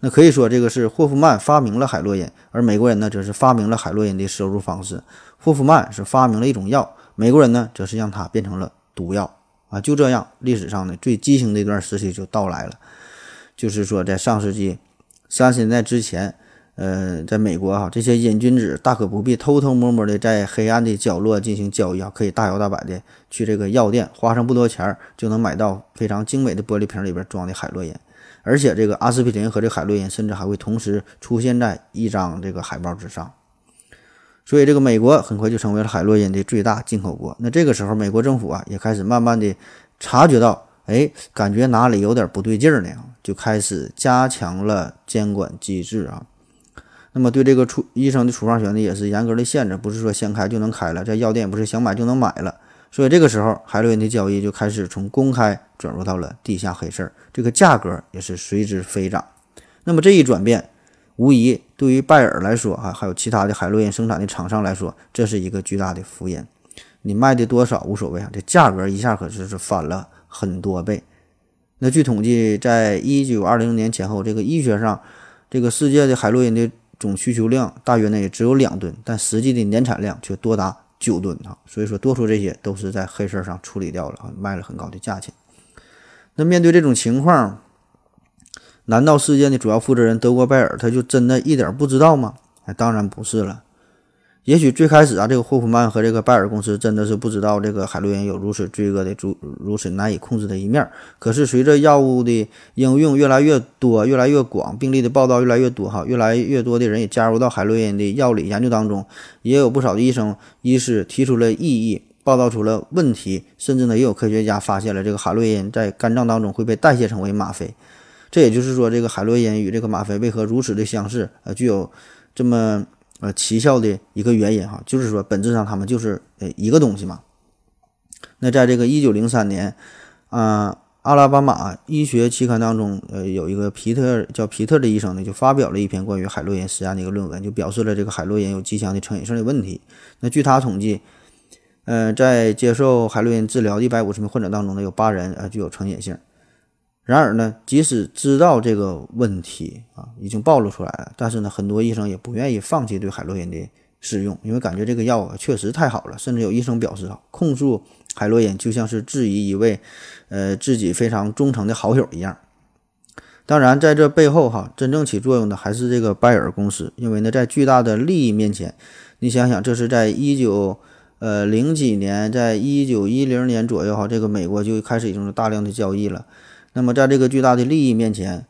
那可以说，这个是霍夫曼发明了海洛因，而美国人呢，则是发明了海洛因的摄入方式。霍夫曼是发明了一种药，美国人呢，则是让它变成了毒药啊。就这样，历史上呢最畸形的一段时期就到来了。就是说，在上世纪三十年代之前。呃，在美国哈，这些瘾君子大可不必偷偷摸摸的在黑暗的角落进行交易啊，可以大摇大摆的去这个药店，花上不多钱就能买到非常精美的玻璃瓶里边装的海洛因，而且这个阿司匹林和这海洛因甚至还会同时出现在一张这个海报之上，所以这个美国很快就成为了海洛因的最大进口国。那这个时候，美国政府啊也开始慢慢的察觉到，哎，感觉哪里有点不对劲儿呢，就开始加强了监管机制啊。那么对这个处医生的处方权呢，也是严格的限制，不是说想开就能开了，在药店也不是想买就能买了。所以这个时候，海洛因的交易就开始从公开转入到了地下黑市，这个价格也是随之飞涨。那么这一转变，无疑对于拜耳来说，啊，还有其他的海洛因生产的厂商来说，这是一个巨大的福音。你卖的多少无所谓啊，这价格一下可是是翻了很多倍。那据统计，在一九二零年前后，这个医学上，这个世界的海洛因的总需求量大约呢也只有两吨，但实际的年产量却多达九吨啊。所以说，多数这些都是在黑市上处理掉了啊，卖了很高的价钱。那面对这种情况，难道事件的主要负责人德国拜尔他就真的一点不知道吗？哎，当然不是了。也许最开始啊，这个霍夫曼和这个拜耳公司真的是不知道这个海洛因有如此罪恶的、如如此难以控制的一面。可是随着药物的应用越来越多、越来越广，病例的报道越来越多，哈，越来越多的人也加入到海洛因的药理研究当中，也有不少的医生、医师提出了异议，报道出了问题，甚至呢，也有科学家发现了这个海洛因在肝脏当中会被代谢成为吗啡。这也就是说，这个海洛因与这个吗啡为何如此的相似？呃，具有这么。呃，奇效的一个原因哈，就是说本质上他们就是呃一个东西嘛。那在这个一九零三年，啊，阿拉巴马医学期刊当中，呃，有一个皮特叫皮特的医生呢，就发表了一篇关于海洛因实验的一个论文，就表示了这个海洛因有极强的成瘾性的问题。那据他统计，呃，在接受海洛因治疗的一百五十名患者当中呢，有八人呃具有成瘾性。然而呢，即使知道这个问题啊已经暴露出来了，但是呢，很多医生也不愿意放弃对海洛因的使用，因为感觉这个药啊确实太好了。甚至有医生表示啊，控诉海洛因就像是质疑一位呃自己非常忠诚的好友一样。当然，在这背后哈，真正起作用的还是这个拜耳公司，因为呢，在巨大的利益面前，你想想，这是在一九呃零几年，在一九一零年左右哈，这个美国就开始已经大量的交易了。那么，在这个巨大的利益面前，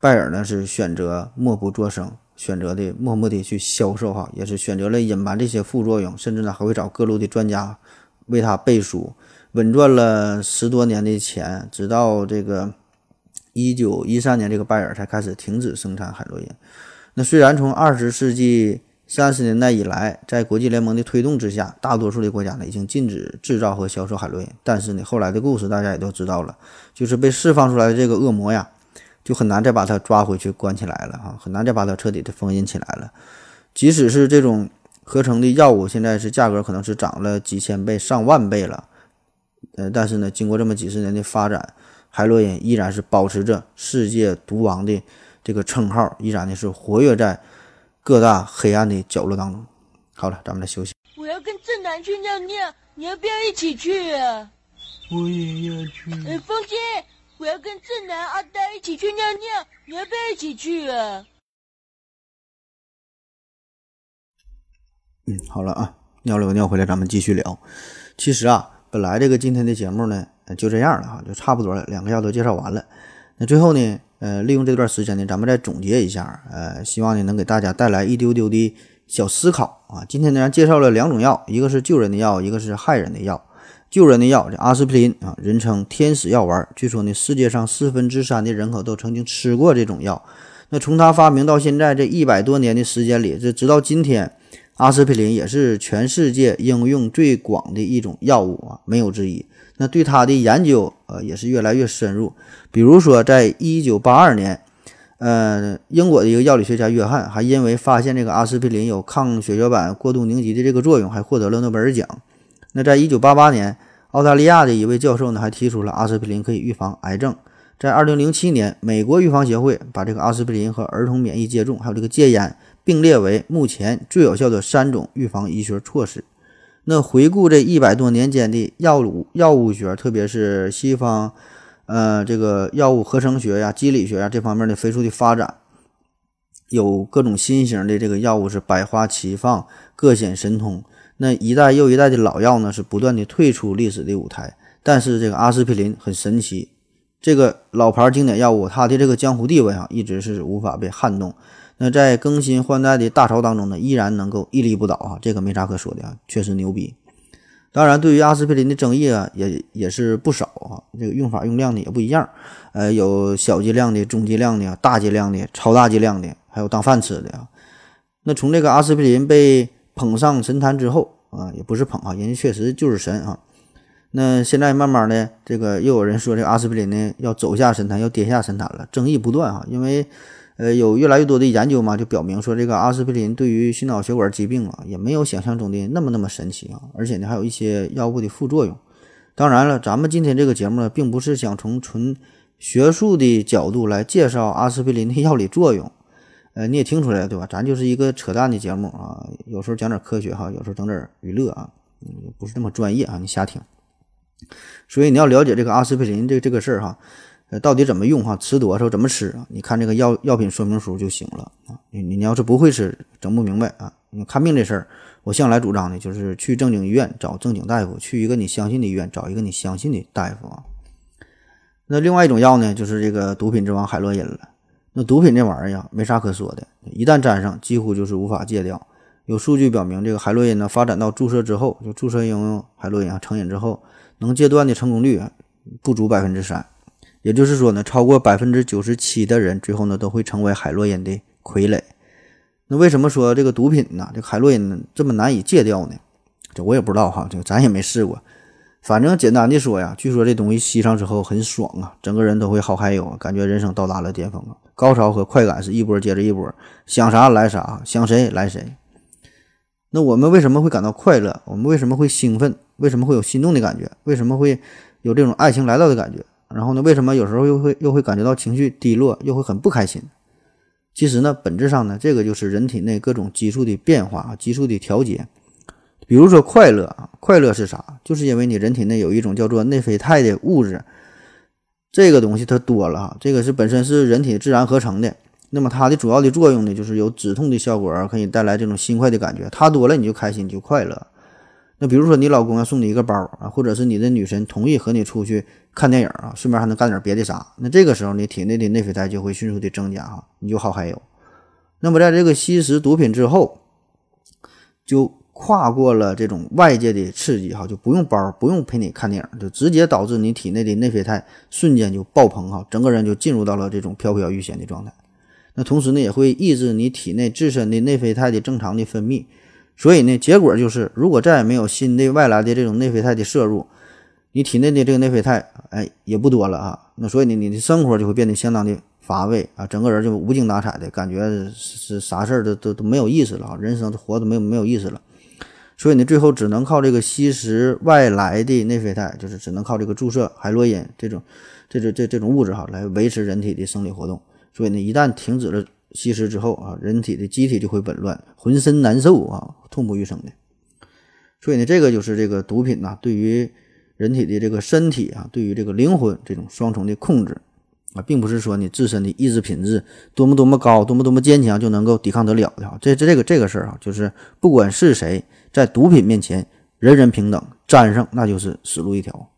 拜耳呢是选择默不作声，选择的默默的去销售，哈，也是选择了隐瞒这些副作用，甚至呢还会找各路的专家为他背书，稳赚了十多年的钱，直到这个一九一三年，这个拜耳才开始停止生产海洛因。那虽然从二十世纪，三十年代以来，在国际联盟的推动之下，大多数的国家呢已经禁止制造和销售海洛因。但是呢，后来的故事大家也都知道了，就是被释放出来的这个恶魔呀，就很难再把它抓回去关起来了啊，很难再把它彻底的封印起来了。即使是这种合成的药物，现在是价格可能是涨了几千倍、上万倍了，呃，但是呢，经过这么几十年的发展，海洛因依然是保持着世界毒王的这个称号，依然呢是活跃在。各大黑暗的角落当中，好了，咱们来休息。我要跟正南去尿尿，你要不要一起去啊？我也要去。哎，风姐，我要跟正南、阿呆一起去尿尿，你要不要一起去啊？嗯，好了啊，尿了个尿回来，咱们继续聊。其实啊，本来这个今天的节目呢，就这样了哈，就差不多了，两个药都介绍完了。那最后呢？呃，利用这段时间呢，咱们再总结一下，呃，希望呢能给大家带来一丢丢的小思考啊。今天呢介绍了两种药，一个是救人的药，一个是害人的药。救人的药，这阿司匹林啊，人称天使药丸，据说呢世界上四分之三的人口都曾经吃过这种药。那从它发明到现在这一百多年的时间里，这直到今天，阿司匹林也是全世界应用最广的一种药物啊，没有之一。那对它的研究，呃，也是越来越深入。比如说，在一九八二年，呃，英国的一个药理学家约翰还因为发现这个阿司匹林有抗血小板过度凝集的这个作用，还获得了诺贝尔奖。那在一九八八年，澳大利亚的一位教授呢，还提出了阿司匹林可以预防癌症。在二零零七年，美国预防协会把这个阿司匹林和儿童免疫接种还有这个戒烟并列为目前最有效的三种预防医学措施。那回顾这一百多年间的药物药物学，特别是西方，呃，这个药物合成学呀、机理学呀这方面的飞速的发展，有各种新型的这个药物是百花齐放、各显神通。那一代又一代的老药呢，是不断的退出历史的舞台。但是这个阿司匹林很神奇，这个老牌经典药物，它的这个江湖地位啊，一直是无法被撼动。那在更新换代的大潮当中呢，依然能够屹立不倒啊，这个没啥可说的啊，确实牛逼。当然，对于阿司匹林的争议啊，也也是不少啊，这个用法用量呢也不一样，呃，有小剂量的、中剂量的、大剂量的、超大剂量的，还有当饭吃的啊。那从这个阿司匹林被捧上神坛之后啊，也不是捧啊，人家确实就是神啊。那现在慢慢的，这个又有人说这阿司匹林呢要走下神坛，要跌下神坛了，争议不断啊，因为。呃，有越来越多的研究嘛，就表明说这个阿司匹林对于心脑血管疾病啊，也没有想象中的那么那么神奇啊，而且呢，还有一些药物的副作用。当然了，咱们今天这个节目呢，并不是想从纯学术的角度来介绍阿司匹林的药理作用，呃，你也听出来了对吧？咱就是一个扯淡的节目啊，有时候讲点科学哈，有时候整点娱乐啊，嗯，不是那么专业啊，你瞎听。所以你要了解这个阿司匹林这这个事儿哈，呃，到底怎么用哈，吃多少，怎么吃啊？你看这个药药品说明书就行了啊。你你要是不会吃，整不明白啊，你看病这事儿，我向来主张的就是去正经医院找正经大夫，去一个你相信的医院找一个你相信的大夫啊。那另外一种药呢，就是这个毒品之王海洛因了。那毒品这玩意儿呀，没啥可说的，一旦沾上，几乎就是无法戒掉。有数据表明，这个海洛因呢，发展到注射之后，就注射应用海洛因啊成瘾之后，能戒断的成功率不足百分之三。也就是说呢，超过百分之九十七的人最后呢都会成为海洛因的傀儡。那为什么说这个毒品呢，这海洛因这么难以戒掉呢？这我也不知道哈，这个咱也没试过。反正简单的说呀，据说这东西吸上之后很爽啊，整个人都会好嗨哟，感觉人生到达了巅峰啊，高潮和快感是一波接着一波，想啥来啥，想谁来谁。那我们为什么会感到快乐？我们为什么会兴奋？为什么会有心动的感觉？为什么会有这种爱情来到的感觉？然后呢，为什么有时候又会又会感觉到情绪低落，又会很不开心？其实呢，本质上呢，这个就是人体内各种激素的变化啊，激素的调节。比如说快乐啊，快乐是啥？就是因为你人体内有一种叫做内啡肽的物质，这个东西它多了哈，这个是本身是人体自然合成的。那么它的主要的作用呢，就是有止痛的效果，可以带来这种心快的感觉。它多了你就开心，你就快乐。那比如说你老公要送你一个包啊，或者是你的女神同意和你出去看电影啊，顺便还能干点别的啥，那这个时候你体内的内啡肽就会迅速的增加哈，你就好嗨哟。那么在这个吸食毒品之后，就。跨过了这种外界的刺激哈，就不用包，不用陪你看电影，就直接导致你体内的内啡肽瞬间就爆棚哈，整个人就进入到了这种飘飘欲仙的状态。那同时呢，也会抑制你体内自身的内啡肽的正常的分泌。所以呢，结果就是，如果再也没有新的外来的这种内啡肽的摄入，你体内的这个内啡肽哎也不多了啊。那所以呢，你的生活就会变得相当的乏味啊，整个人就无精打采的感觉是是啥事儿都都都没有意思了啊，人生活都没有没有意思了。所以呢，最后只能靠这个吸食外来的内啡肽，就是只能靠这个注射海洛因这种、这这、这这种物质哈，来维持人体的生理活动。所以呢，一旦停止了吸食之后啊，人体的机体就会紊乱，浑身难受啊，痛不欲生的。所以呢，这个就是这个毒品呐，对于人体的这个身体啊，对于这个灵魂这种双重的控制啊，并不是说你自身的意志品质多么多么高，多么多么坚强就能够抵抗得了的哈。这这这个这个事儿啊，就是不管是谁。在毒品面前，人人平等，沾上那就是死路一条。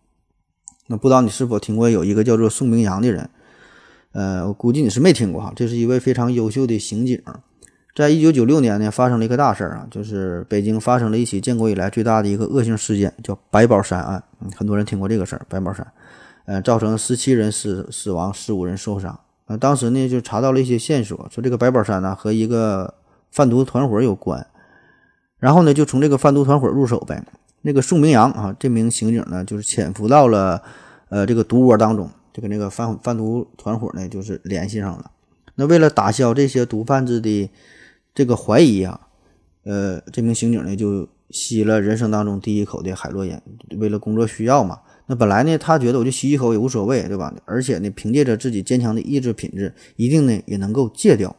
那不知道你是否听过有一个叫做宋明阳的人？呃，我估计你是没听过哈。这是一位非常优秀的刑警，在一九九六年呢，发生了一个大事儿啊，就是北京发生了一起建国以来最大的一个恶性事件，叫白宝山案。很多人听过这个事儿，白宝山，呃，造成十七人死死亡，十五人受伤。呃，当时呢就查到了一些线索，说这个白宝山呢和一个贩毒团伙有关。然后呢，就从这个贩毒团伙入手呗。那个宋明阳啊，这名刑警呢，就是潜伏到了呃这个毒窝当中，就跟那个贩贩毒团伙呢，就是联系上了。那为了打消这些毒贩子的这个怀疑啊，呃，这名刑警呢就吸了人生当中第一口的海洛因，为了工作需要嘛。那本来呢，他觉得我就吸一口也无所谓，对吧？而且呢，凭借着自己坚强的意志品质，一定呢也能够戒掉。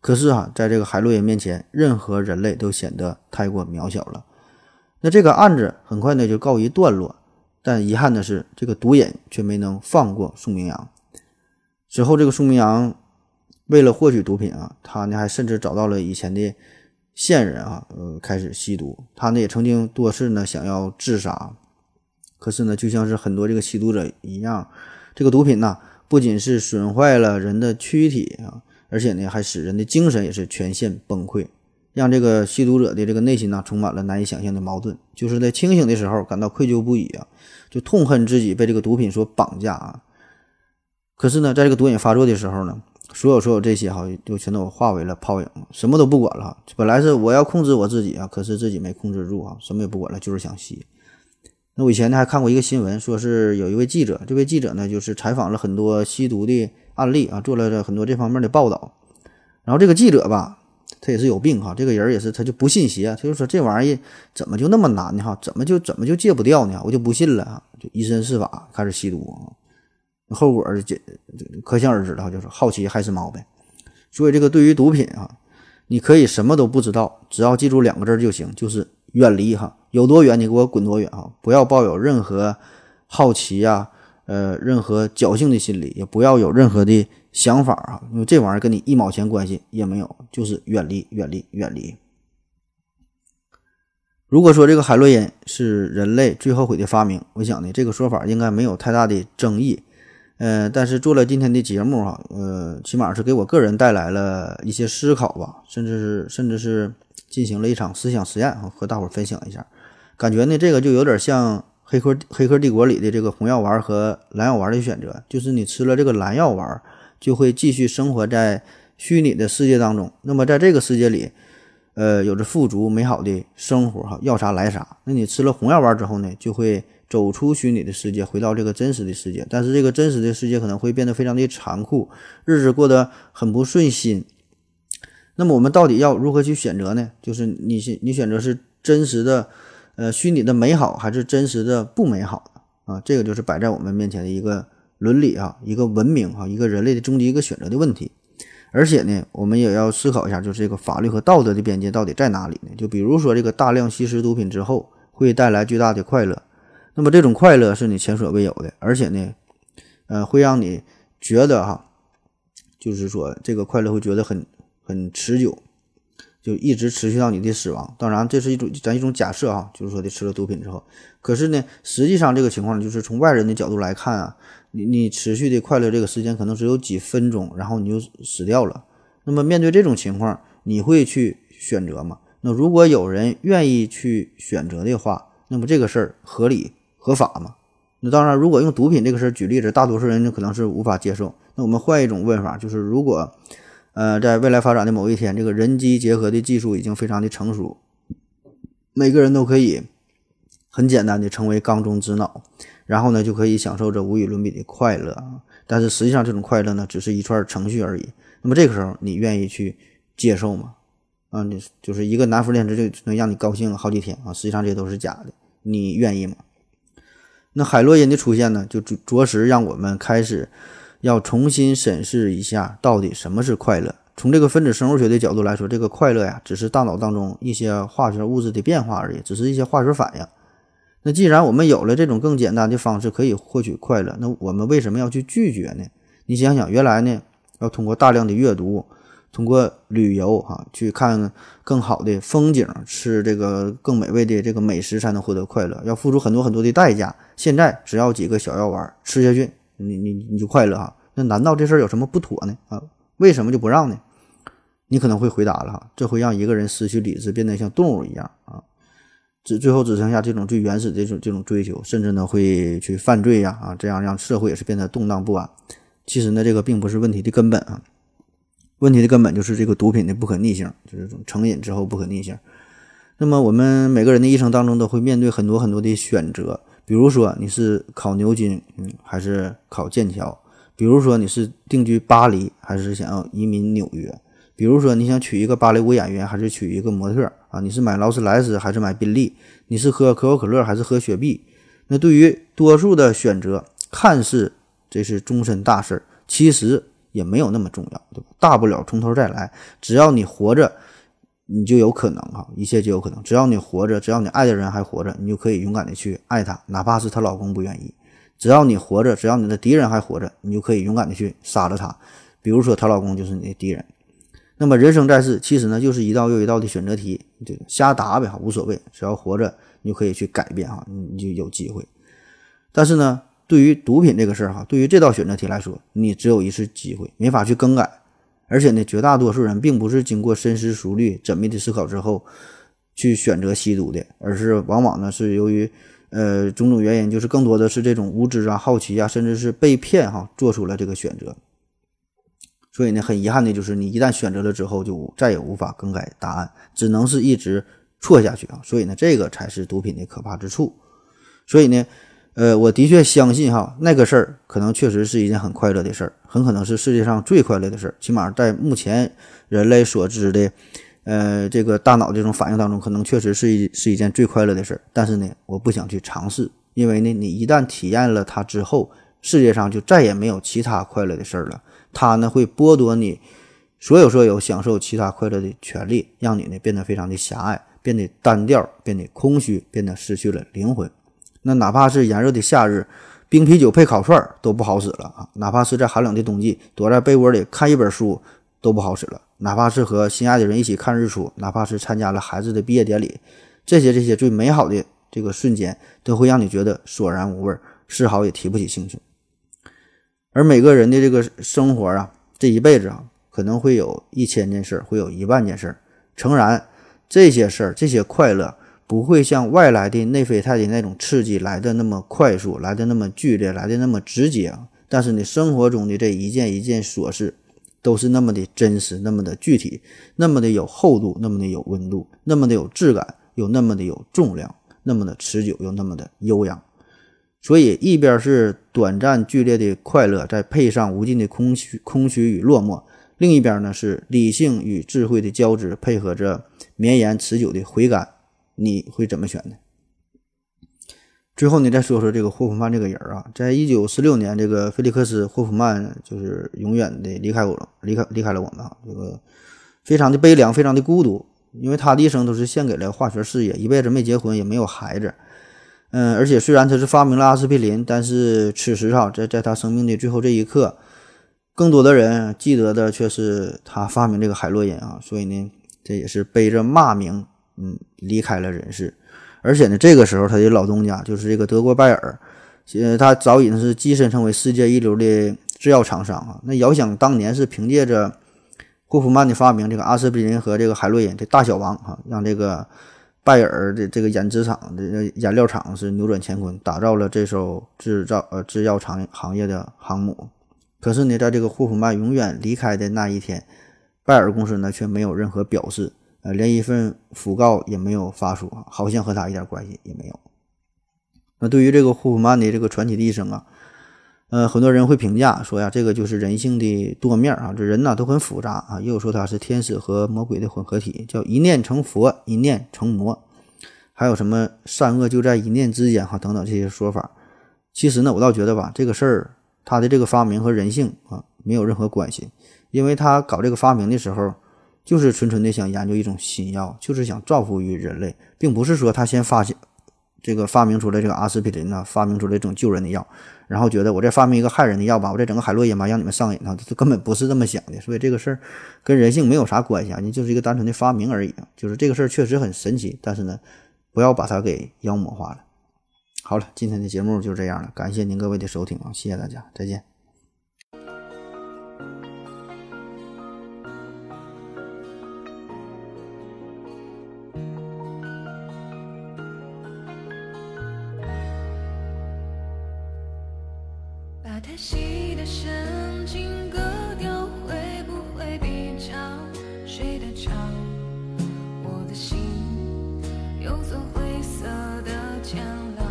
可是啊，在这个海洛因面前，任何人类都显得太过渺小了。那这个案子很快呢就告一段落，但遗憾的是，这个毒瘾却没能放过宋明阳。之后，这个宋明阳为了获取毒品啊，他呢还甚至找到了以前的线人啊，呃，开始吸毒。他呢也曾经多次呢想要自杀，可是呢，就像是很多这个吸毒者一样，这个毒品呢不仅是损坏了人的躯体啊。而且呢，还使人的精神也是全线崩溃，让这个吸毒者的这个内心呢，充满了难以想象的矛盾。就是在清醒的时候感到愧疚不已啊，就痛恨自己被这个毒品所绑架啊。可是呢，在这个毒瘾发作的时候呢，所有所有这些哈，就全都化为了泡影，什么都不管了。本来是我要控制我自己啊，可是自己没控制住啊，什么也不管了，就是想吸。那我以前呢还看过一个新闻，说是有一位记者，这位记者呢就是采访了很多吸毒的。案例啊，做了很多这方面的报道，然后这个记者吧，他也是有病哈，这个人也是他就不信邪，他就说这玩意儿怎么就那么难呢哈？怎么就怎么就戒不掉呢？我就不信了啊！就以身试法开始吸毒，后果这可想而知了，就是好奇害死猫呗。所以这个对于毒品啊，你可以什么都不知道，只要记住两个字就行，就是远离哈。有多远你给我滚多远啊！不要抱有任何好奇呀，呃，任何侥幸的心理，也不要有任何的想法啊，因为这玩意儿跟你一毛钱关系也没有，就是远离，远离，远离。如果说这个海洛因是人类最后悔的发明，我想呢，这个说法应该没有太大的争议。呃，但是做了今天的节目哈，呃，起码是给我个人带来了一些思考吧，甚至是甚至是进行了一场思想实验啊，和大伙儿分享一下。感觉呢，这个就有点像《黑客黑客帝国》里的这个红药丸和蓝药丸的选择，就是你吃了这个蓝药丸，就会继续生活在虚拟的世界当中。那么在这个世界里，呃，有着富足美好的生活哈，要啥来啥。那你吃了红药丸之后呢，就会走出虚拟的世界，回到这个真实的世界。但是这个真实的世界可能会变得非常的残酷，日子过得很不顺心。那么我们到底要如何去选择呢？就是你选你选择是真实的，呃，虚拟的美好，还是真实的不美好啊？这个就是摆在我们面前的一个伦理啊，一个文明啊，一个人类的终极一个选择的问题。而且呢，我们也要思考一下，就是这个法律和道德的边界到底在哪里呢？就比如说，这个大量吸食毒品之后会带来巨大的快乐，那么这种快乐是你前所未有的，而且呢，呃，会让你觉得哈，就是说这个快乐会觉得很很持久，就一直持续到你的死亡。当然，这是一种咱一种假设哈，就是说的吃了毒品之后，可是呢，实际上这个情况就是从外人的角度来看啊。你你持续的快乐这个时间可能只有几分钟，然后你就死掉了。那么面对这种情况，你会去选择吗？那如果有人愿意去选择的话，那么这个事儿合理合法吗？那当然，如果用毒品这个事儿举例子，大多数人可能是无法接受。那我们换一种问法，就是如果，呃，在未来发展的某一天，这个人机结合的技术已经非常的成熟，每个人都可以很简单的成为缸中之脑。然后呢，就可以享受着无与伦比的快乐！但是实际上，这种快乐呢，只是一串程序而已。那么这个时候，你愿意去接受吗？啊，你就是一个南孚电池就能让你高兴好几天啊！实际上这都是假的，你愿意吗？那海洛因的出现呢，就着着实让我们开始要重新审视一下，到底什么是快乐？从这个分子生物学的角度来说，这个快乐呀，只是大脑当中一些化学物质的变化而已，只是一些化学反应。那既然我们有了这种更简单的方式可以获取快乐，那我们为什么要去拒绝呢？你想想，原来呢要通过大量的阅读，通过旅游哈去看更好的风景，吃这个更美味的这个美食才能获得快乐，要付出很多很多的代价。现在只要几个小药丸吃下去，你你你就快乐哈。那难道这事儿有什么不妥呢？啊，为什么就不让呢？你可能会回答了哈，这会让一个人失去理智，变得像动物一样啊。只最后只剩下这种最原始的这种这种追求，甚至呢会去犯罪呀啊，这样让社会也是变得动荡不安。其实呢，这个并不是问题的根本啊，问题的根本就是这个毒品的不可逆性，就是这种成瘾之后不可逆性。那么我们每个人的一生当中都会面对很多很多的选择，比如说你是考牛津，嗯，还是考剑桥；比如说你是定居巴黎，还是想要移民纽约。比如说，你想娶一个芭蕾舞演员，还是娶一个模特啊？你是买劳斯莱斯，还是买宾利？你是喝可口可乐，还是喝雪碧？那对于多数的选择，看似这是终身大事儿，其实也没有那么重要，对吧？大不了从头再来，只要你活着，你就有可能哈，一切就有可能。只要你活着，只要你爱的人还活着，你就可以勇敢的去爱他，哪怕是她老公不愿意。只要你活着，只要你的敌人还活着，你就可以勇敢的去杀了他。比如说，她老公就是你的敌人。那么人生在世，其实呢就是一道又一道的选择题，这个瞎答呗，无所谓，只要活着，你就可以去改变哈，你你就有机会。但是呢，对于毒品这个事儿哈，对于这道选择题来说，你只有一次机会，没法去更改。而且呢，绝大多数人并不是经过深思熟虑、缜密的思考之后去选择吸毒的，而是往往呢是由于呃种种原因，就是更多的是这种无知啊、好奇啊，甚至是被骗哈，做出了这个选择。所以呢，很遗憾的就是，你一旦选择了之后，就再也无法更改答案，只能是一直错下去啊。所以呢，这个才是毒品的可怕之处。所以呢，呃，我的确相信哈，那个事儿可能确实是一件很快乐的事儿，很可能是世界上最快乐的事儿，起码在目前人类所知的，呃，这个大脑这种反应当中，可能确实是一是一件最快乐的事儿。但是呢，我不想去尝试，因为呢，你一旦体验了它之后，世界上就再也没有其他快乐的事儿了。它呢会剥夺你所有所有享受其他快乐的权利，让你呢变得非常的狭隘，变得单调，变得空虚，变得失去了灵魂。那哪怕是炎热的夏日，冰啤酒配烤串都不好使了啊！哪怕是在寒冷的冬季，躲在被窝里看一本书都不好使了。哪怕是和心爱的人一起看日出，哪怕是参加了孩子的毕业典礼，这些这些最美好的这个瞬间，都会让你觉得索然无味，丝毫也提不起兴趣。而每个人的这个生活啊，这一辈子啊，可能会有一千件事，会有一万件事。诚然，这些事儿，这些快乐，不会像外来的内啡肽的那种刺激来的那么快速，来的那么剧烈，来的那么直接。但是你，生活中的这一件一件琐事。都是那么的真实，那么的具体，那么的有厚度，那么的有温度，那么的有质感，又那么的有重量，那么的持久，又那么的悠扬。所以，一边是短暂剧烈的快乐，再配上无尽的空虚、空虚与落寞；另一边呢，是理性与智慧的交织，配合着绵延持久的回甘。你会怎么选呢？最后呢，再说说这个霍夫曼这个人啊，在一九四六年，这个菲利克斯·霍夫曼就是永远的离开我了，离开离开了我们啊，这个非常的悲凉，非常的孤独，因为他的一生都是献给了化学事业，一辈子没结婚，也没有孩子，嗯，而且虽然他是发明了阿司匹林，但是此时啊，在在他生命的最后这一刻，更多的人记得的却是他发明这个海洛因啊，所以呢，这也是背着骂名，嗯，离开了人世。而且呢，这个时候他的老东家就是这个德国拜耳，呃，他早已经是跻身成为世界一流的制药厂商啊。那遥想当年是凭借着霍夫曼的发明，这个阿司匹林和这个海洛因的大小王啊，让这个拜耳的这个研制厂的颜料厂是扭转乾坤，打造了这艘制造呃制药厂行业的航母。可是呢，在这个霍夫曼永远离开的那一天，拜耳公司呢却没有任何表示。呃，连一份讣告也没有发出，好像和他一点关系也没有。那对于这个霍夫曼的这个传奇的一生啊，呃，很多人会评价说呀，这个就是人性的多面啊，这人呢都很复杂啊，又说他是天使和魔鬼的混合体，叫一念成佛，一念成魔，还有什么善恶就在一念之间哈，等等这些说法。其实呢，我倒觉得吧，这个事儿他的这个发明和人性啊没有任何关系，因为他搞这个发明的时候。就是纯纯的想研究一种新药，就是想造福于人类，并不是说他先发现这个发明出来这个阿司匹林呢，发明出来这种救人的药，然后觉得我再发明一个害人的药吧，我再整个海洛因吧，让你们上瘾啊，这根本不是这么想的。所以这个事儿跟人性没有啥关系啊，你就是一个单纯的发明而已。就是这个事儿确实很神奇，但是呢，不要把它给妖魔化了。好了，今天的节目就这样了，感谢您各位的收听啊，谢谢大家，再见。有座灰色的监牢，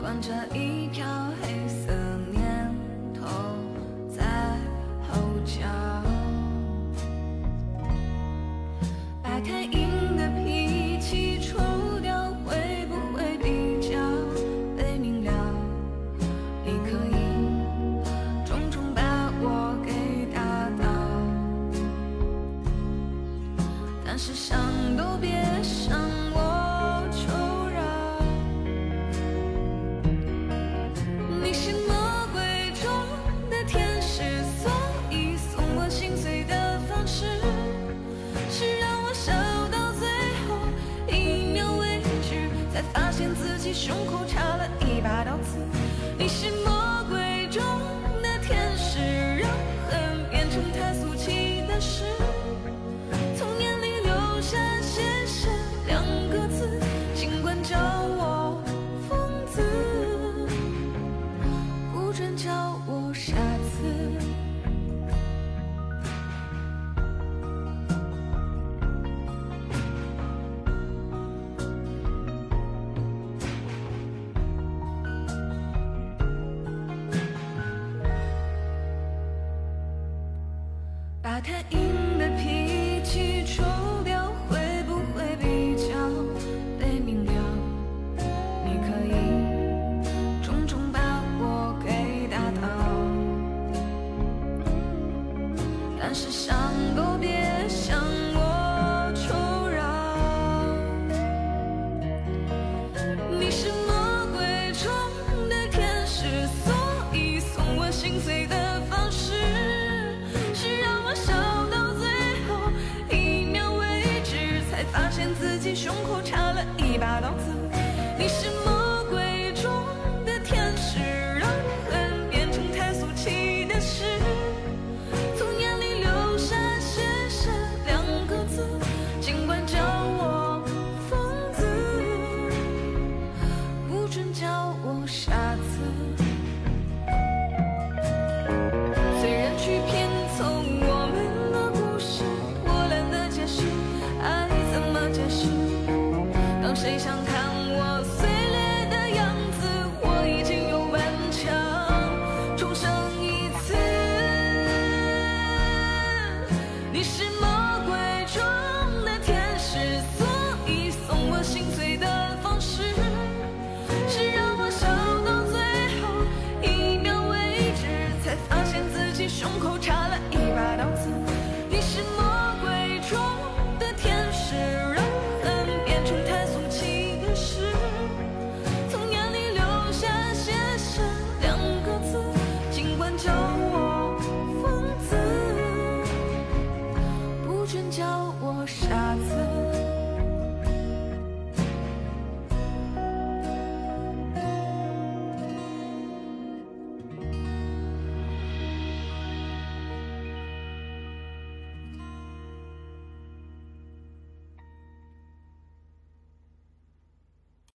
关着一条黑。了